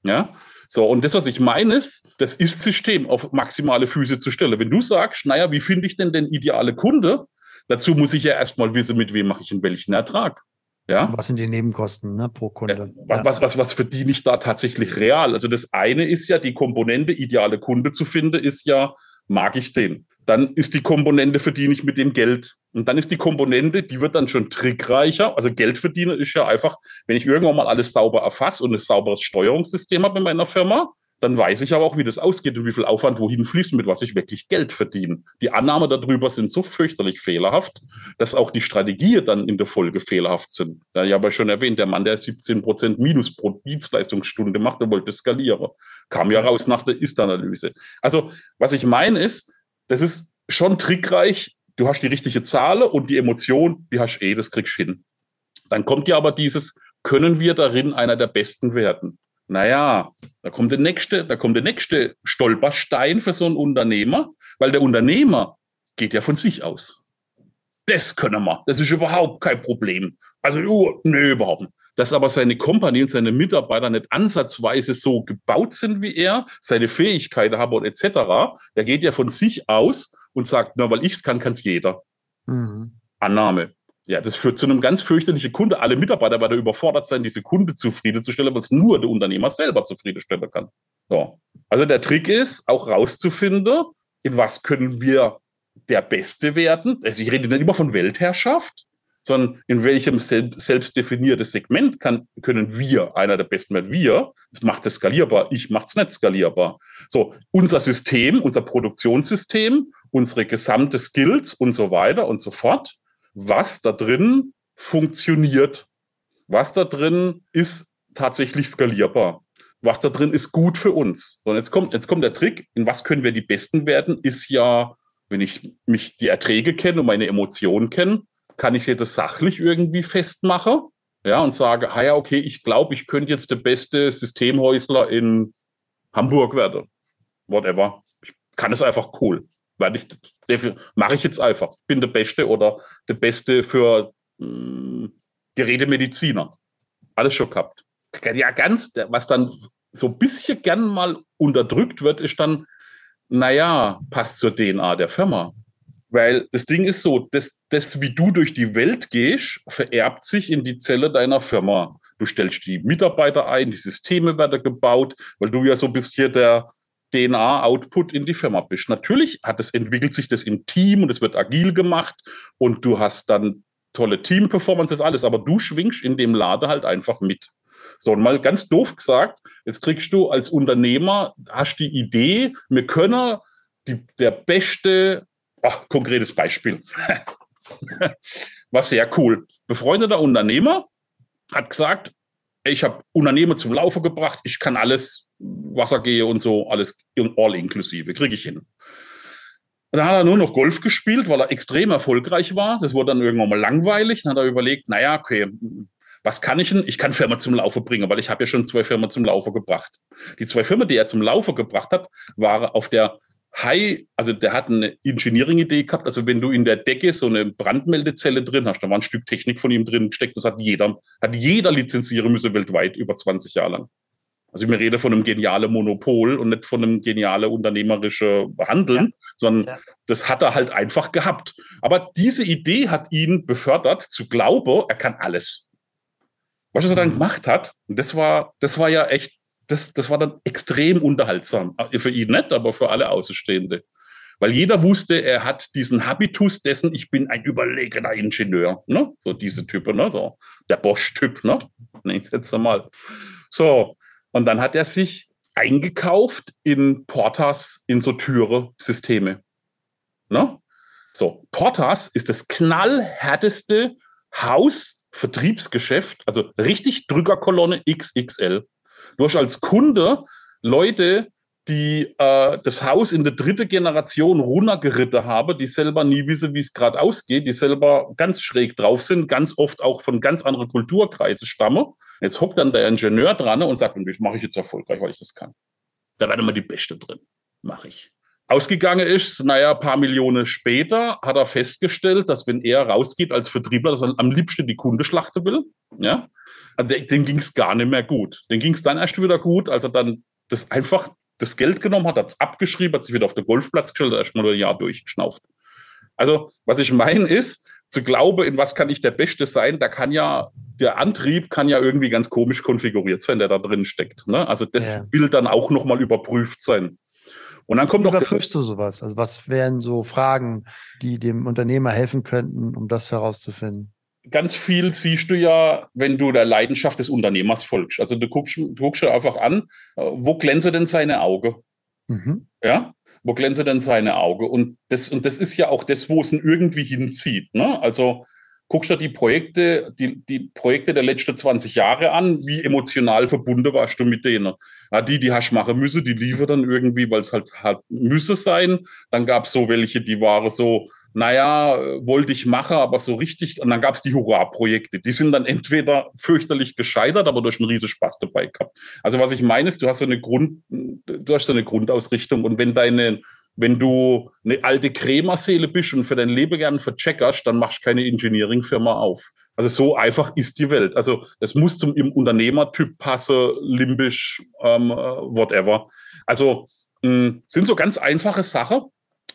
Ja. So, und das, was ich meine, ist, das Ist-System auf maximale Füße zu stellen. Wenn du sagst, naja, wie finde ich denn den ideale Kunde? Dazu muss ich ja erstmal wissen, mit wem mache ich in welchen Ertrag. Ja? Was sind die Nebenkosten ne, pro Kunde? Ja, was, was, was verdiene ich da tatsächlich real? Also das eine ist ja, die Komponente ideale Kunde zu finden, ist ja, mag ich den? Dann ist die Komponente, verdiene ich mit dem Geld. Und dann ist die Komponente, die wird dann schon trickreicher. Also Geld verdienen ist ja einfach, wenn ich irgendwann mal alles sauber erfasse und ein sauberes Steuerungssystem habe in meiner Firma, dann weiß ich aber auch, wie das ausgeht und wie viel Aufwand wohin fließt, mit was ich wirklich Geld verdiene. Die Annahmen darüber sind so fürchterlich fehlerhaft, dass auch die Strategien dann in der Folge fehlerhaft sind. Da ich aber schon erwähnt, der Mann, der 17 Prozent Minus pro Dienstleistungsstunde macht, der wollte skalieren. Kam ja raus nach der Ist-Analyse. Also, was ich meine ist, das ist schon trickreich. Du hast die richtige Zahl und die Emotion, die hast eh, das kriegst du hin. Dann kommt ja aber dieses, können wir darin einer der Besten werden? Naja, da kommt der nächste, da kommt der nächste Stolperstein für so einen Unternehmer, weil der Unternehmer geht ja von sich aus. das können wir, das ist überhaupt kein Problem. Also, uh, nee, überhaupt nicht. Dass aber seine Kompanie und seine Mitarbeiter nicht ansatzweise so gebaut sind wie er, seine Fähigkeiten haben und etc., der geht ja von sich aus und sagt, na, weil ich es kann, kann es jeder. Mhm. Annahme. Ja, das führt zu einem ganz fürchterlichen Kunde. Alle Mitarbeiter werden überfordert sein, diese Kunde zufriedenzustellen, weil es nur der Unternehmer selber zufriedenstellen kann. So. Also der Trick ist, auch rauszufinden, in was können wir der Beste werden. Also ich rede nicht immer von Weltherrschaft, sondern in welchem selbst definiertes Segment kann, können wir, einer der Besten werden wir, das macht es skalierbar, ich mache es nicht skalierbar. So, unser System, unser Produktionssystem, unsere gesamte Skills und so weiter und so fort, was da drin funktioniert, was da drin ist tatsächlich skalierbar was da drin ist gut für uns. So, und jetzt kommt, jetzt kommt der Trick, in was können wir die Besten werden, ist ja, wenn ich mich die Erträge kenne und meine Emotionen kenne, kann ich dir das sachlich irgendwie festmachen, ja, und sage, ah ja, okay, ich glaube, ich könnte jetzt der beste Systemhäusler in Hamburg werden. Whatever. Ich kann es einfach cool. Werde ich, mache ich jetzt einfach. Bin der Beste oder der Beste für mh, hm, Gerätemediziner. Alles schon gehabt. Ja, ganz, was dann so ein bisschen gern mal unterdrückt wird, ist dann, naja, passt zur DNA der Firma. Weil das Ding ist so, das, das, wie du durch die Welt gehst, vererbt sich in die Zelle deiner Firma. Du stellst die Mitarbeiter ein, die Systeme werden gebaut, weil du ja so ein bisschen der DNA-Output in die Firma bist. Natürlich hat es, entwickelt sich das im Team und es wird agil gemacht und du hast dann tolle Team-Performances, alles, aber du schwingst in dem Lade halt einfach mit. So, und mal ganz doof gesagt, jetzt kriegst du als Unternehmer, hast die Idee, wir können die, der beste, ach, konkretes Beispiel, war sehr cool. Befreundeter Unternehmer hat gesagt, ich habe Unternehmen zum Laufen gebracht, ich kann alles, Wasser gehe und so, alles all inklusive, kriege ich hin. Dann hat er nur noch Golf gespielt, weil er extrem erfolgreich war. Das wurde dann irgendwann mal langweilig. Dann hat er überlegt, naja, okay, was kann ich denn? Ich kann Firmen zum Laufe bringen, weil ich habe ja schon zwei Firmen zum Laufe gebracht. Die zwei Firmen, die er zum Laufe gebracht hat, waren auf der High, also der hat eine Engineering-Idee gehabt. Also wenn du in der Decke so eine Brandmeldezelle drin hast, da war ein Stück Technik von ihm drin gesteckt, das hat jeder, hat jeder lizenzieren müssen weltweit über 20 Jahre lang. Also ich rede von einem genialen Monopol und nicht von einem genialen unternehmerischen Handeln, ja. sondern ja. das hat er halt einfach gehabt. Aber diese Idee hat ihn befördert zu glauben, er kann alles. Was er dann gemacht hat, das war, das war ja echt, das, das war dann extrem unterhaltsam. Äh, für ihn nicht, aber für alle Außenstehende. Weil jeder wusste, er hat diesen Habitus dessen, ich bin ein überlegener Ingenieur. Ne? So diese Type, ne? so der Bosch-Typ, ne? Nenn ich jetzt einmal. So, und dann hat er sich eingekauft in Portas, in so Türe-Systeme. Ne? So, Portas ist das knallhärteste Haus Vertriebsgeschäft, also richtig Drückerkolonne XXL. Du hast als Kunde Leute, die äh, das Haus in der dritten Generation runtergeritten haben, die selber nie wissen, wie es gerade ausgeht, die selber ganz schräg drauf sind, ganz oft auch von ganz anderen Kulturkreisen stammen. Jetzt hockt dann der Ingenieur dran und sagt, das mache ich jetzt erfolgreich, weil ich das kann. Da werden wir die Beste drin. Mache ich. Ausgegangen ist, naja, ein paar Millionen später hat er festgestellt, dass wenn er rausgeht als Vertriebler, dass er am liebsten die Kunde schlachten will. Ja? Also dem ging es gar nicht mehr gut. Den ging es dann erst wieder gut, als er dann das einfach das Geld genommen hat, hat es abgeschrieben, hat sich wieder auf den Golfplatz gestellt, hat erst mal ein Jahr durchgeschnauft. Also, was ich meine ist, zu glauben, in was kann ich der Beste sein, da kann ja, der Antrieb kann ja irgendwie ganz komisch konfiguriert sein, der da drin steckt. Ne? Also das ja. will dann auch nochmal überprüft sein. Und dann kommt Wie überprüfst du sowas? Also was wären so Fragen, die dem Unternehmer helfen könnten, um das herauszufinden? Ganz viel siehst du ja, wenn du der Leidenschaft des Unternehmers folgst. Also du guckst, du guckst dir einfach an, äh, wo glänze denn seine Augen? Mhm. Ja, wo glänze denn seine Augen? Und das, und das ist ja auch das, wo es ihn irgendwie hinzieht. Ne? Also guckst du die Projekte, die, die Projekte der letzten 20 Jahre an, wie emotional verbunden warst du mit denen. Ja, die, die hast machen müssen, die liefern dann irgendwie, weil es halt, halt müsse sein. Dann gab es so welche, die waren so, naja, wollte ich machen, aber so richtig. Und dann gab es die Hurra-Projekte. Die sind dann entweder fürchterlich gescheitert, aber durch einen riesen Spaß dabei gehabt. Also was ich meine ist, du hast so eine Grund, du hast so eine Grundausrichtung und wenn deine Wenn du eine alte Krämerseele bist und für dein Leben gern vercheckerst, dann machst du keine Engineering-Firma auf. Also so einfach ist die Welt. Also es muss zum Unternehmertyp passen, limbisch, ähm, whatever. Also mh, sind so ganz einfache Sachen.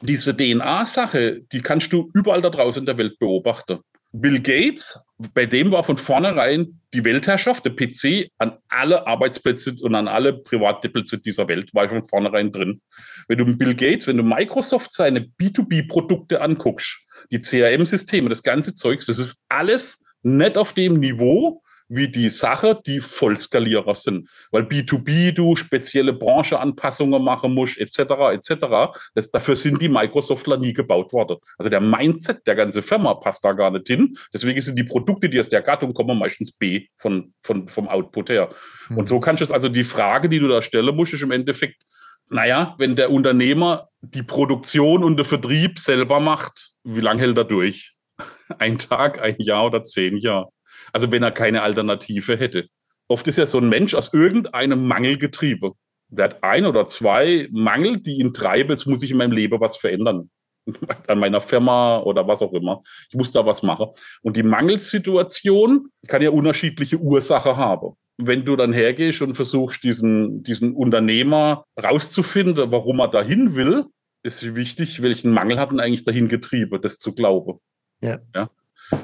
Diese DNA-Sache, die kannst du überall da draußen in der Welt beobachten. Bill Gates, bei dem war von vornherein die Weltherrschaft, der PC, an alle Arbeitsplätze und an alle Privatplätze dieser Welt, war von vornherein drin. Wenn du Bill Gates, wenn du Microsoft seine B2B-Produkte anguckst, die CRM-Systeme, das ganze Zeugs, das ist alles nicht auf dem Niveau, wie die Sache, die Vollskalierer sind. Weil B2B du spezielle Brancheanpassungen machen musst, etc., etc. Das, dafür sind die Microsoftler nie gebaut worden. Also der Mindset der ganzen Firma passt da gar nicht hin. Deswegen sind die Produkte, die aus der Gattung kommen, meistens B von, von, vom Output her. Mhm. Und so kannst du es also die Frage, die du da stellen musst, ist im Endeffekt, naja, wenn der Unternehmer die Produktion und den Vertrieb selber macht, wie lange hält er durch? (laughs) Ein Tag, ein Jahr oder zehn Jahre? Also wenn er keine Alternative hätte. Oft ist ja so ein Mensch aus irgendeinem Mangel getrieben. Der hat ein oder zwei Mangel, die ihn treiben, jetzt muss ich in meinem Leben was verändern. (laughs) An meiner Firma oder was auch immer. Ich muss da was machen. Und die Mangelsituation kann ja unterschiedliche Ursachen haben. Wenn du dann hergehst und versuchst, diesen, diesen Unternehmer rauszufinden, warum er dahin will, ist wichtig, welchen Mangel hat ihn eigentlich dahin getrieben, das zu glauben. Ja. ja?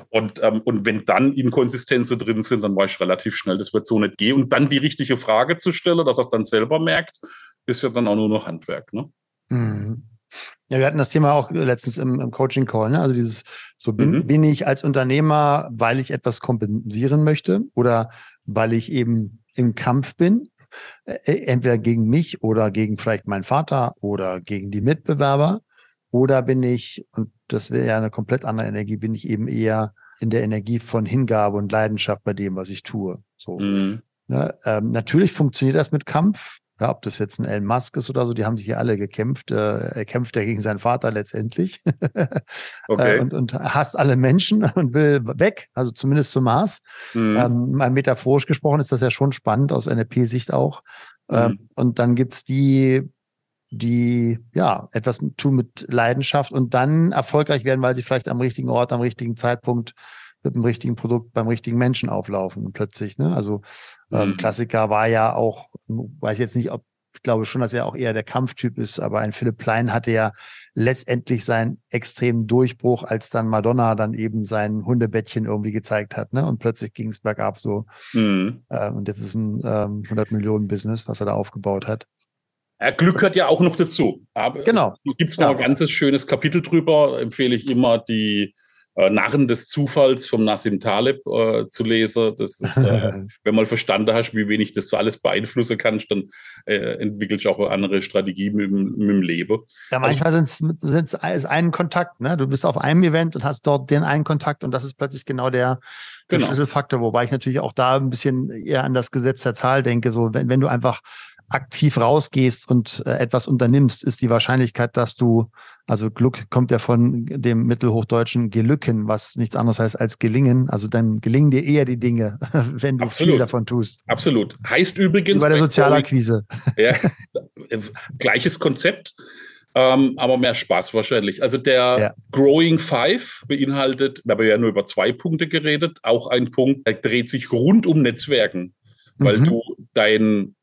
Und, ähm, und wenn dann Inkonsistenzen drin sind, dann weiß ich relativ schnell, das wird so nicht gehen. Und dann die richtige Frage zu stellen, dass er es dann selber merkt, ist ja dann auch nur noch Handwerk. Ne? Mhm. Ja, wir hatten das Thema auch letztens im, im Coaching-Call, ne? Also dieses, so bin, mhm. bin ich als Unternehmer, weil ich etwas kompensieren möchte oder weil ich eben im Kampf bin, äh, entweder gegen mich oder gegen vielleicht meinen Vater oder gegen die Mitbewerber. Oder bin ich, und das wäre ja eine komplett andere Energie, bin ich eben eher in der Energie von Hingabe und Leidenschaft bei dem, was ich tue. So. Mhm. Ja, ähm, natürlich funktioniert das mit Kampf. Ja, ob das jetzt ein Elon Musk ist oder so, die haben sich hier alle gekämpft. Äh, er kämpft ja gegen seinen Vater letztendlich (laughs) okay. äh, und, und hasst alle Menschen (laughs) und will weg, also zumindest zum Mars. Mhm. Ähm, mal metaphorisch gesprochen ist das ja schon spannend aus NLP-Sicht auch. Ähm, mhm. und dann gibt's die die ja etwas tun mit Leidenschaft und dann erfolgreich werden, weil sie vielleicht am richtigen Ort, am richtigen Zeitpunkt mit dem richtigen Produkt beim richtigen Menschen auflaufen plötzlich. Ne? Also ähm, mhm. Klassiker war ja auch, weiß jetzt nicht, ob ich glaube schon, dass er auch eher der Kampftyp ist, aber ein Philipp Plein hatte ja letztendlich seinen extremen Durchbruch, als dann Madonna dann eben sein Hundebettchen irgendwie gezeigt hat, ne? Und plötzlich ging es bergab so. Mhm. Äh, und jetzt ist ein ähm, 100 Millionen Business, was er da aufgebaut hat. Ja, Glück gehört ja auch noch dazu. Aber genau. Gibt es noch ja. ein ganzes schönes Kapitel drüber, empfehle ich immer die äh, Narren des Zufalls vom Nassim Taleb äh, zu lesen. Das ist, äh, (laughs) wenn mal verstanden hast, wie wenig das so alles beeinflussen kannst, dann äh, entwickelst du auch eine andere Strategie mit, mit dem Leben. Ja, manchmal also, sind es einen Kontakt. Ne? Du bist auf einem Event und hast dort den einen Kontakt und das ist plötzlich genau der, der genau. Schlüsselfaktor, wobei ich natürlich auch da ein bisschen eher an das Gesetz der Zahl denke. So, wenn, wenn du einfach aktiv rausgehst und äh, etwas unternimmst, ist die Wahrscheinlichkeit, dass du, also Glück kommt ja von dem mittelhochdeutschen Gelücken, was nichts anderes heißt als gelingen. Also dann gelingen dir eher die Dinge, (laughs) wenn du Absolut. viel davon tust. Absolut. Heißt übrigens. Bei der Sozialakquise. Ja, (laughs) gleiches Konzept. Ähm, aber mehr Spaß wahrscheinlich. Also der ja. Growing Five beinhaltet, wir haben ja nur über zwei Punkte geredet, auch ein Punkt, der dreht sich rund um Netzwerken, weil mhm. du dein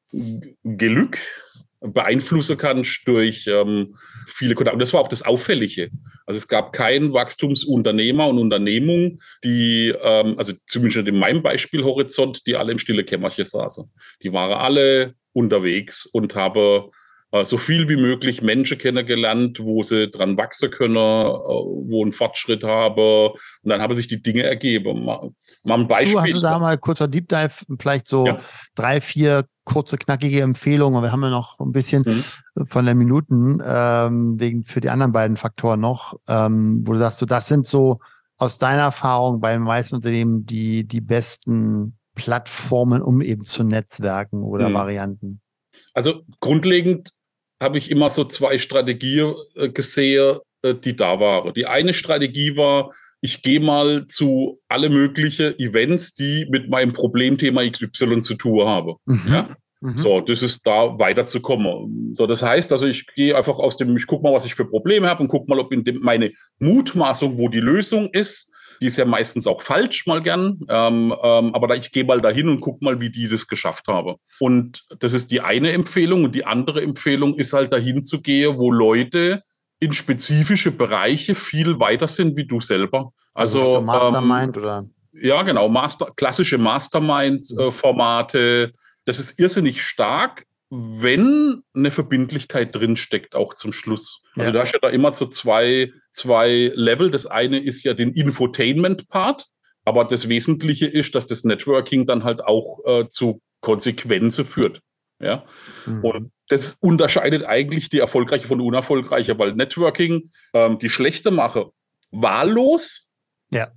Glück beeinflussen kannst durch ähm, viele Kontakte. Und das war auch das Auffällige. Also es gab keinen Wachstumsunternehmer und Unternehmung, die, ähm, also zumindest in meinem Beispielhorizont, die alle im stille Kämmerchen saßen. Die waren alle unterwegs und haben äh, so viel wie möglich Menschen kennengelernt, wo sie dran wachsen können, äh, wo einen Fortschritt haben. Und dann haben sich die Dinge ergeben. Mal, mal ein Beispiel. Du hast du da mal kurzer Deep Dive, vielleicht so ja. drei, vier kurze, knackige Empfehlungen. Wir haben ja noch ein bisschen mhm. von der Minuten ähm, wegen für die anderen beiden Faktoren noch, ähm, wo du sagst, so das sind so aus deiner Erfahrung bei den meisten Unternehmen die die besten Plattformen, um eben zu Netzwerken oder mhm. Varianten. Also grundlegend habe ich immer so zwei Strategien äh, gesehen, äh, die da waren. Die eine Strategie war, ich gehe mal zu alle möglichen Events, die mit meinem Problemthema XY zu tun haben. Mhm. Ja? Mhm. So, das ist da weiterzukommen. So, das heißt, also ich gehe einfach aus dem, ich gucke mal, was ich für Probleme habe und gucke mal, ob in dem meine Mutmaßung, wo die Lösung ist, die ist ja meistens auch falsch, mal gern. Ähm, ähm, aber da, ich gehe mal dahin und gucke mal, wie die das geschafft haben. Und das ist die eine Empfehlung. Und die andere Empfehlung ist halt dahin zu gehen, wo Leute in spezifische Bereiche viel weiter sind wie du selber. Also, also Mastermind ähm, oder? Ja, genau. Master, klassische Mastermind-Formate. Das ist irrsinnig stark, wenn eine Verbindlichkeit drinsteckt, auch zum Schluss. Also ja. da hast ja da immer so zwei, zwei Level. Das eine ist ja den Infotainment-Part, aber das Wesentliche ist, dass das Networking dann halt auch äh, zu Konsequenzen führt. Ja. Mhm. Und das unterscheidet eigentlich die erfolgreiche von der unerfolgreiche, weil Networking ähm, die schlechte mache wahllos. Ja,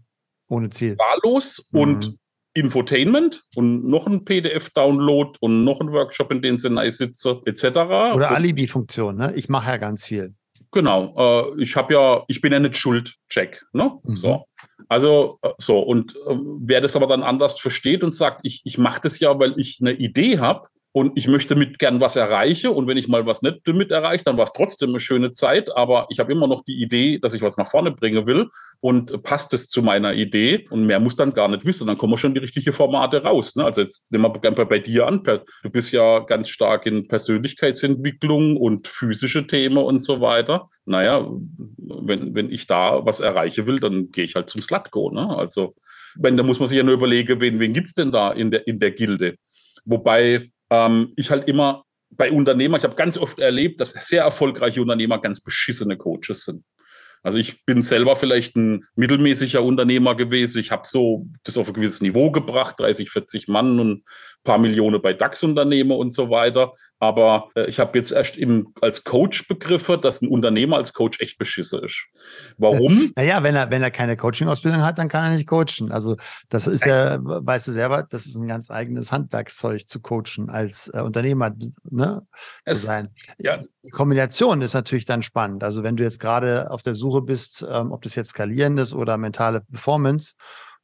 ohne Ziel. Wahllos mhm. und Infotainment und noch ein PDF-Download und noch ein Workshop, in dem sie nice sitze, etc. Oder Alibi-Funktion, ne? Ich mache ja ganz viel. Genau. Äh, ich habe ja, ich bin ja nicht schuld, Check. Ne? Mhm. So. Also, äh, so, und äh, wer das aber dann anders versteht und sagt, ich, ich mache das ja, weil ich eine Idee habe, und ich möchte mit gern was erreichen. Und wenn ich mal was nicht damit erreiche, dann war es trotzdem eine schöne Zeit. Aber ich habe immer noch die Idee, dass ich was nach vorne bringen will und passt es zu meiner Idee. Und mehr muss dann gar nicht wissen. Dann kommen schon die richtigen Formate raus. Ne? Also jetzt nehmen wir bei, bei dir an. Du bist ja ganz stark in Persönlichkeitsentwicklung und physische Themen und so weiter. Naja, wenn, wenn ich da was erreichen will, dann gehe ich halt zum Slatko. Ne? Also, wenn, da muss man sich ja nur überlegen, wen, wen gibt es denn da in der, in der Gilde? Wobei ähm, ich halt immer bei Unternehmern, ich habe ganz oft erlebt, dass sehr erfolgreiche Unternehmer ganz beschissene Coaches sind. Also ich bin selber vielleicht ein mittelmäßiger Unternehmer gewesen. Ich habe so das auf ein gewisses Niveau gebracht, 30, 40 Mann und paar Millionen bei DAX-Unternehmen und so weiter. Aber äh, ich habe jetzt erst im, als Coach begriffen, dass ein Unternehmer als Coach echt beschissen ist. Warum? (laughs) Naja, wenn er, wenn er keine Coaching-Ausbildung hat, dann kann er nicht coachen. Also das ist ja, weißt du selber, das ist ein ganz eigenes Handwerkszeug zu coachen, als äh, Unternehmer ne, zu es, sein. Ja. Die Kombination ist natürlich dann spannend. Also wenn du jetzt gerade auf der Suche bist, ähm, ob das jetzt skalierend ist oder mentale Performance,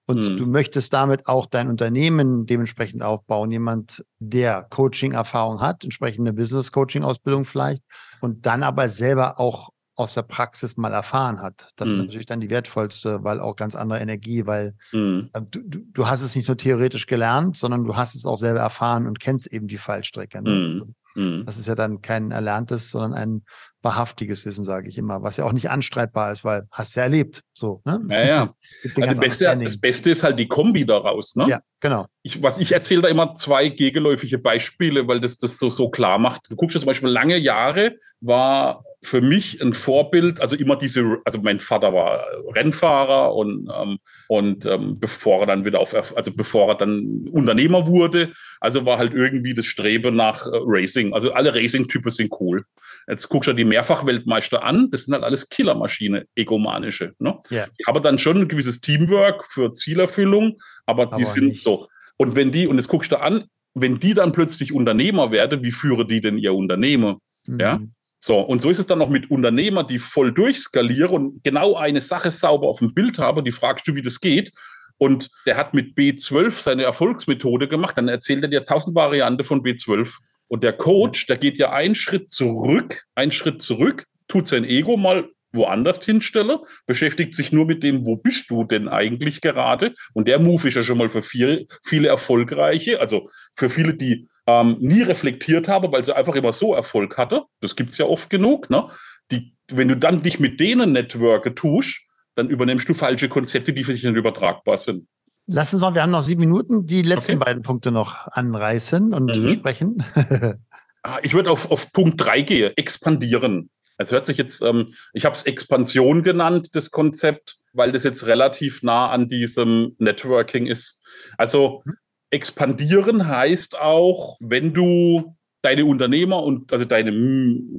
und hm. du möchtest damit auch dein Unternehmen dementsprechend aufbauen. Jemand, der Coaching-Erfahrung hat, entsprechende Business-Coaching-Ausbildung vielleicht und dann aber selber auch aus der Praxis mal erfahren hat. Das hm. ist natürlich dann die wertvollste, weil auch ganz andere Energie, weil hm. äh, du, du, hast es nicht nur theoretisch gelernt, sondern du hast es auch selber erfahren und kennst eben die Fallstrecke. Ne? Hm. Also, hm. das ist ja dann kein erlerntes, sondern ein wahrhaftiges Wissen, sage ich immer, was ja auch nicht anstreitbar ist, weil hast du ja erlebt. So, ne? Ja, ja. (laughs) also Beste, das Beste ist halt die Kombi daraus, ne? Ja, genau. Ich, was ich erzähle da immer zwei gegenläufige Beispiele, weil das das so, so klar macht. Du guckst ja zum Beispiel lange Jahre war für mich ein Vorbild, also immer diese, also mein Vater war Rennfahrer und, ähm, und ähm, bevor er dann wieder auf, also bevor er dann Unternehmer wurde, also war halt irgendwie das Streben nach äh, Racing. Also alle Racing-Typen sind cool. Jetzt guckst du dir die Mehrfachweltmeister an, das sind halt alles Killermaschine, egomanische. Ne? Ja. Die haben dann schon ein gewisses Teamwork für Zielerfüllung, aber die aber sind nicht. so. Und wenn die, und jetzt guckst du an, wenn die dann plötzlich Unternehmer werden, wie führen die denn ihr Unternehmen? Mhm. Ja. So, und so ist es dann noch mit Unternehmern, die voll durchskalieren und genau eine Sache sauber auf dem Bild haben, die fragst du, wie das geht. Und der hat mit B12 seine Erfolgsmethode gemacht, dann erzählt er dir tausend Varianten von B12. Und der Coach, der geht ja einen Schritt zurück, einen Schritt zurück, tut sein Ego mal woanders hinstelle, beschäftigt sich nur mit dem, wo bist du denn eigentlich gerade? Und der Move ist ja schon mal für viele, viele Erfolgreiche, also für viele, die ähm, nie reflektiert habe, weil sie einfach immer so Erfolg hatte. Das gibt es ja oft genug. Ne? Die, wenn du dann dich mit denen Networke tust, dann übernimmst du falsche Konzepte, die für dich nicht übertragbar sind. Lass uns mal, wir haben noch sieben Minuten, die letzten okay. beiden Punkte noch anreißen und mhm. sprechen. (laughs) Ah, ich würde auf, auf Punkt drei gehen, expandieren. Es hört sich jetzt, ähm, ich habe es Expansion genannt, das Konzept, weil das jetzt relativ nah an diesem Networking ist. Also mhm expandieren heißt auch, wenn du deine Unternehmer und also deine,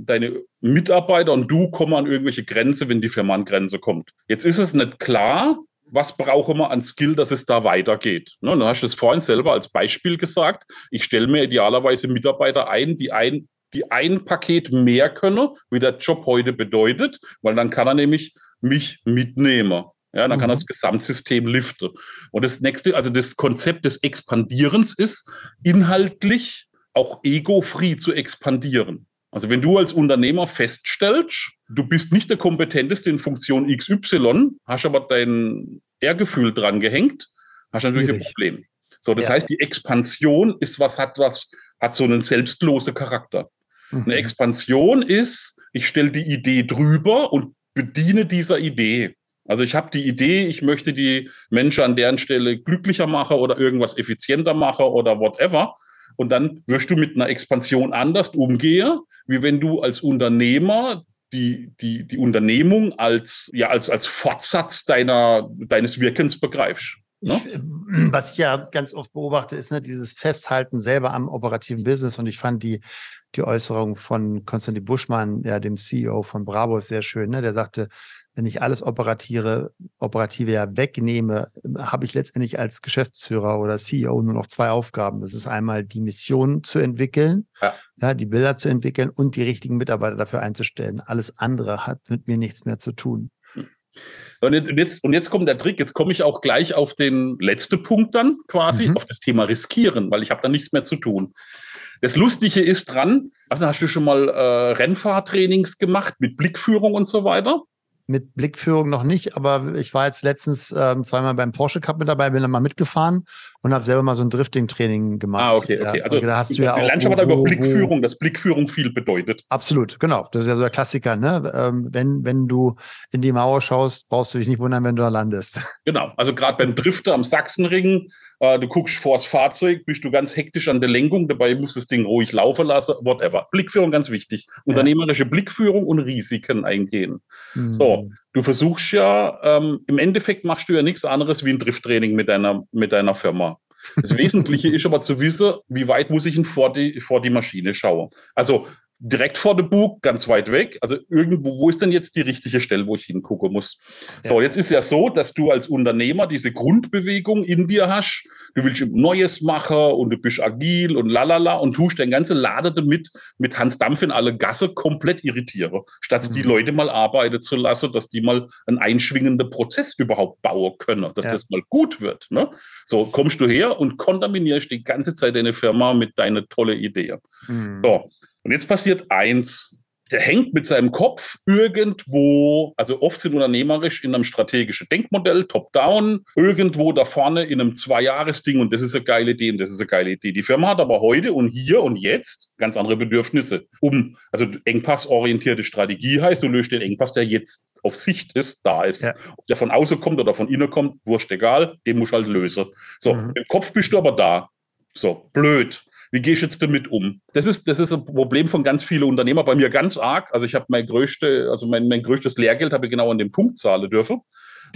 deine Mitarbeiter und du kommen an irgendwelche Grenze, wenn die Firma an Grenze kommt. Jetzt ist es nicht klar, was brauchen wir an Skill, dass es da weitergeht. Ne, du hast es vorhin selber als Beispiel gesagt. Ich stelle mir idealerweise Mitarbeiter ein, die ein, die ein Paket mehr können, wie der Job heute bedeutet, weil dann kann er nämlich mich mitnehmen. Ja, dann mhm. kann das Gesamtsystem liften. Und das nächste, also das Konzept des Expandierens ist inhaltlich auch ego-free zu expandieren. Also wenn du als Unternehmer feststellst, du bist nicht der kompetenteste in Funktion XY, hast aber dein Ehrgefühl dran gehängt, hast du natürlich Schwierig. ein Problem. So, das ja. heißt, die Expansion ist was, hat was, hat so einen selbstlosen Charakter. Mhm. Eine Expansion ist, ich stelle die Idee drüber und bediene dieser Idee. Also ich habe die Idee, ich möchte die Menschen an deren Stelle glücklicher machen oder irgendwas effizienter machen oder whatever. Und dann wirst du mit einer Expansion anders umgehen, wie wenn du als Unternehmer die, die, die Unternehmung als, ja, als, als Fortsatz deiner, deines Wirkens begreifst. Ne? Ich, was ich ja ganz oft beobachte, ist ne, dieses Festhalten selber am operativen Business. Und ich fand die, die Äußerung von Konstantin Buschmann, ja, dem CEO von Bravo, sehr schön. Ne? Der sagte, wenn ich alles Operative, Operative ja wegnehme, habe ich letztendlich als Geschäftsführer oder CEO nur noch zwei Aufgaben. Das ist einmal die Mission zu entwickeln, ja. ja. die Bilder zu entwickeln und die richtigen Mitarbeiter dafür einzustellen. Alles andere hat mit mir nichts mehr zu tun. Und jetzt, und jetzt, und jetzt kommt der Trick, jetzt komme ich auch gleich auf den letzten Punkt dann quasi, mhm. auf das Thema riskieren, weil ich habe da nichts mehr zu tun. Das Lustige ist dran, also hast du schon mal äh, Rennfahrtrainings gemacht mit Blickführung und so weiter? Mit Blickführung noch nicht, aber ich war jetzt letztens ähm, zweimal beim Porsche Cup mit dabei, bin dann mal mitgefahren und habe selber mal so ein Drifting-Training gemacht. Ah, okay, okay. also da hast du ja auch. Landschaft hat über Blickführung, dass Blickführung viel bedeutet. Absolut, genau. Das ist ja so der Klassiker, ne? Ähm, wenn, wenn du in die Mauer schaust, brauchst du dich nicht wundern, wenn du da landest. Genau. Also gerade beim Drifter am Sachsenring, äh, du guckst vors Fahrzeug, bist du ganz hektisch an der Lenkung, dabei musst du das Ding ruhig laufen lassen, whatever. Blickführung ganz wichtig. Unternehmerische ja. Blickführung und Risiken eingehen. Mhm. So, du versuchst ja, ähm, im Endeffekt machst du ja nichts anderes wie ein Drifttraining mit deiner, mit deiner Firma. Das Wesentliche (laughs) ist aber zu wissen, wie weit muss ich ihn vor die, vor die Maschine schauen. Also direkt vor dem Bug, ganz weit weg. Also irgendwo, wo ist denn jetzt die richtige Stelle, wo ich hingucken muss? Ja. So, jetzt ist ja so, dass du als Unternehmer diese Grundbewegung in dir hast. Du willst Neues machen und du bist agil und lalala und tust den ganzen Lader damit mit Hans Dampf in alle Gasse komplett irritieren, statt mhm. die Leute mal arbeiten zu lassen, dass die mal einen einschwingenden Prozess überhaupt bauen können, dass ja. das mal gut wird. Ne? So kommst du her und kontaminierst die ganze Zeit deine Firma mit deiner tolle Idee. Mhm. So, und jetzt passiert eins. Der hängt mit seinem Kopf irgendwo, also oft sind unternehmerisch in einem strategischen Denkmodell, top-down, irgendwo da vorne in einem Zwei-Jahres-Ding und das ist eine geile Idee und das ist eine geile Idee. Die Firma hat aber heute und hier und jetzt ganz andere Bedürfnisse. Um, also engpassorientierte Strategie heißt, du löst den Engpass, der jetzt auf Sicht ist, da ist. Ja. Ob der von außen kommt oder von innen kommt, wurscht egal, den musst du halt lösen. So, mhm. im Kopf bist du aber da. So, blöd. Wie gehst du jetzt damit um? Das ist, das ist ein Problem von ganz vielen Unternehmern, bei mir ganz arg. Also ich habe mein größte, also mein, mein größtes Lehrgeld habe ich genau an dem Punkt zahlen dürfen.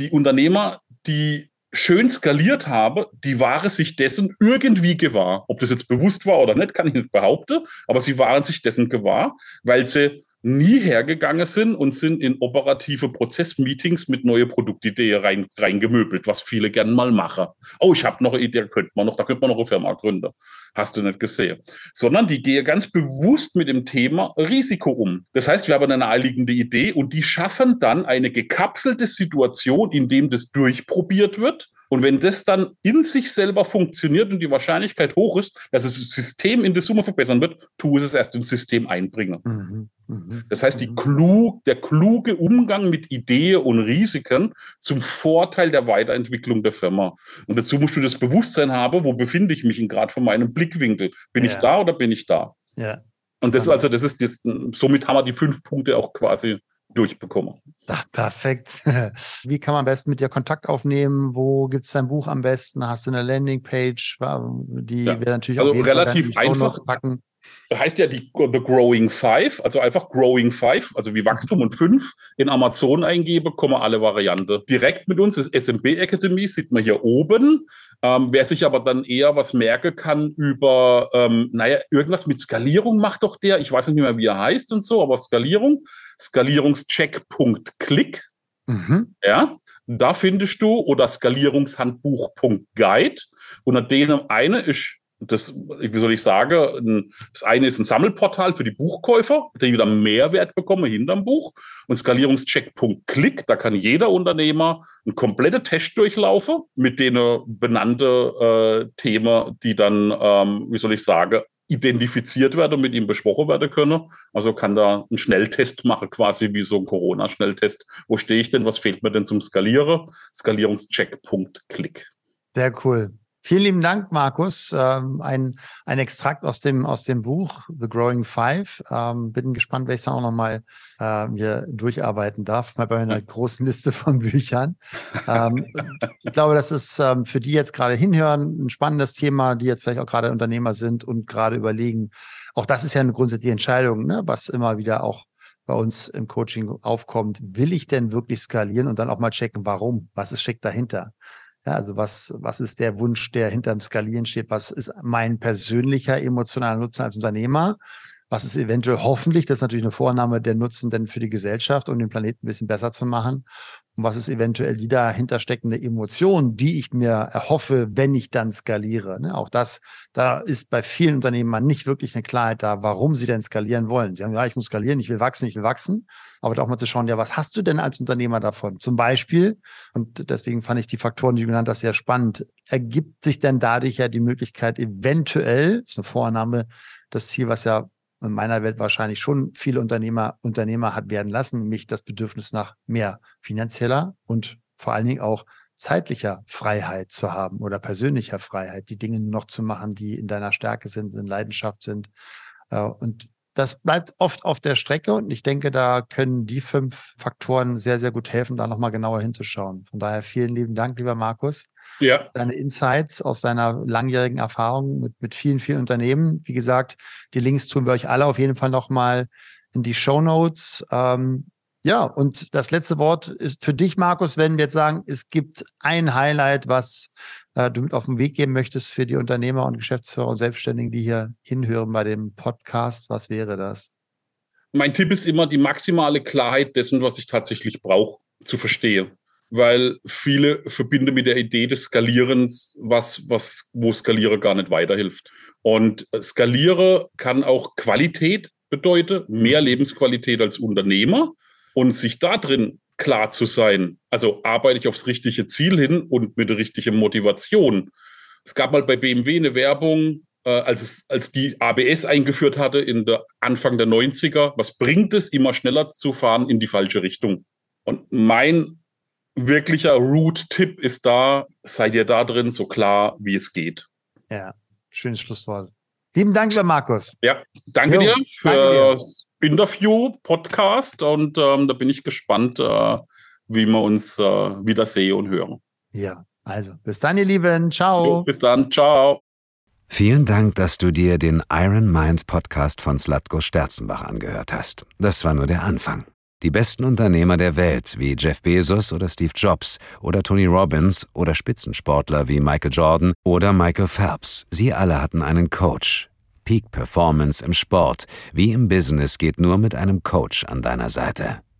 Die Unternehmer, die schön skaliert haben, die waren sich dessen irgendwie gewahr. Ob das jetzt bewusst war oder nicht, kann ich nicht behaupten, aber sie waren sich dessen gewahr, weil sie nie hergegangen sind und sind in operative Prozessmeetings mit neue Produktideen rein, reingemöbelt, was viele gern mal machen. Oh, ich habe noch eine Idee, könnte man noch, da könnte man noch eine Firma gründen. Hast du nicht gesehen. Sondern die gehen ganz bewusst mit dem Thema Risiko um. Das heißt, wir haben eine naheliegende Idee und die schaffen dann eine gekapselte Situation, in dem das durchprobiert wird und wenn das dann in sich selber funktioniert und die Wahrscheinlichkeit hoch ist, dass es das System in der Summe verbessern wird, tu es erst ins System einbringen. Mhm. Mhm. Das heißt, die mhm. klug, der kluge Umgang mit Ideen und Risiken zum Vorteil der Weiterentwicklung der Firma. Und dazu musst du das Bewusstsein haben, wo befinde ich mich gerade von meinem Blickwinkel? Bin ja. ich da oder bin ich da? Ja. Und das, also, das ist, das, somit haben wir die fünf Punkte auch quasi durchbekomme. Ach, perfekt. (laughs) Wie kann man am besten mit dir Kontakt aufnehmen? Wo gibt es dein Buch am besten? Hast du eine Landingpage? Die ja. wir natürlich also auch relativ einfach packen. Heißt ja die The Growing Five, also einfach Growing Five, also wie Wachstum und fünf in Amazon eingebe, kommen alle Varianten. Direkt mit uns ist SMB Academy, sieht man hier oben. Ähm, wer sich aber dann eher was merken kann über, ähm, naja, irgendwas mit Skalierung macht doch der, ich weiß nicht mehr, wie er heißt und so, aber Skalierung, Skalierungscheck.click. Mhm. Ja, da findest du oder Skalierungshandbuch.guide. Unter denen eine ist das, wie soll ich sagen, das eine ist ein Sammelportal für die Buchkäufer, die wieder Mehrwert bekommen hinterm Buch. Und Skalierungscheck.click, da kann jeder Unternehmer einen kompletten Test durchlaufen mit den benannten äh, Themen, die dann, ähm, wie soll ich sagen, identifiziert werden und mit ihm besprochen werden können. Also kann da einen Schnelltest machen, quasi wie so ein Corona-Schnelltest. Wo stehe ich denn? Was fehlt mir denn zum Skalieren? Skalierungscheckpunkt, Klick. Sehr cool. Vielen lieben Dank, Markus. Ähm, ein, ein Extrakt aus dem, aus dem Buch The Growing Five. Ähm, bin gespannt, welches dann auch nochmal äh, mir durcharbeiten darf, mal bei einer großen Liste von Büchern. (laughs) Ähm, ich glaube, das ist ähm, für die jetzt gerade hinhören ein spannendes Thema, die jetzt vielleicht auch gerade Unternehmer sind und gerade überlegen. Auch das ist ja eine grundsätzliche Entscheidung, ne, was immer wieder auch bei uns im Coaching aufkommt. Will ich denn wirklich skalieren und dann auch mal checken, warum? Was ist steckt dahinter? Ja, also was, was ist der Wunsch, der hinterm Skalieren steht? Was ist mein persönlicher emotionaler Nutzen als Unternehmer? Was ist eventuell hoffentlich, das ist natürlich eine Vornahme, der Nutzen denn für die Gesellschaft, um den Planeten ein bisschen besser zu machen? Und was ist eventuell die dahinter steckende Emotion, die ich mir erhoffe, wenn ich dann skaliere? Ne? Auch das, da ist bei vielen Unternehmen nicht wirklich eine Klarheit da, warum sie denn skalieren wollen. Sie sagen, ja, ich muss skalieren, ich will wachsen, ich will wachsen. Aber da auch mal zu schauen, ja, was hast du denn als Unternehmer davon? Zum Beispiel, und deswegen fand ich die Faktoren, die du genannt hast, sehr spannend, ergibt sich denn dadurch ja die Möglichkeit, eventuell, ist eine Vorannahme, das Ziel, was ja in meiner Welt wahrscheinlich schon viele Unternehmer, Unternehmer hat werden lassen, nämlich das Bedürfnis nach mehr finanzieller und vor allen Dingen auch zeitlicher Freiheit zu haben oder persönlicher Freiheit, die Dinge noch zu machen, die in deiner Stärke sind, in Leidenschaft sind. Äh, und das bleibt oft auf der Strecke und ich denke, da können die fünf Faktoren sehr, sehr gut helfen, da nochmal genauer hinzuschauen. Von daher vielen lieben Dank, lieber Markus ja. deine Insights aus deiner langjährigen Erfahrung mit, mit vielen, vielen Unternehmen. Wie gesagt, die Links tun wir euch alle auf jeden Fall nochmal in die Show Notes. Ähm, ja, und das letzte Wort ist für dich, Markus, wenn wir jetzt sagen, es gibt ein Highlight, was äh, du mit auf den Weg geben möchtest für die Unternehmer und Geschäftsführer und Selbstständigen, die hier hinhören bei dem Podcast. Was wäre das? Mein Tipp ist immer, die maximale Klarheit dessen, was ich tatsächlich brauche, zu verstehen weil viele verbinden mit der Idee des Skalierens was, was, wo Skalieren gar nicht weiterhilft. Und Skalieren kann auch Qualität bedeuten, mehr Lebensqualität als Unternehmer und sich da drin klar zu sein. Also arbeite ich aufs richtige Ziel hin und mit der richtigen Motivation. Es gab mal bei BMW eine Werbung, äh, als, es, als die ABS eingeführt hatte in der Anfang der 90er. Was bringt es, immer schneller zu fahren in die falsche Richtung? Und mein wirklicher Root-Tipp ist da, seid ihr da drin so klar, wie es geht. Ja, schönes Schlusswort. Lieben Dank, lieber Markus. Ja, danke jo, dir für das Interview, Podcast und ähm, da bin ich gespannt, äh, wie wir uns äh, wieder sehen und hören. Ja, also bis dann, ihr Lieben. Ciao. Jo, bis dann. Ciao. Vielen Dank, dass du dir den Iron Mind Podcast von Slatko Sterzenbach angehört hast. Das war nur der Anfang. Die besten Unternehmer der Welt wie Jeff Bezos oder Steve Jobs oder Tony Robbins oder Spitzensportler wie Michael Jordan oder Michael Phelps, sie alle hatten einen Coach. Peak Performance im Sport wie im Business geht nur mit einem Coach an deiner Seite.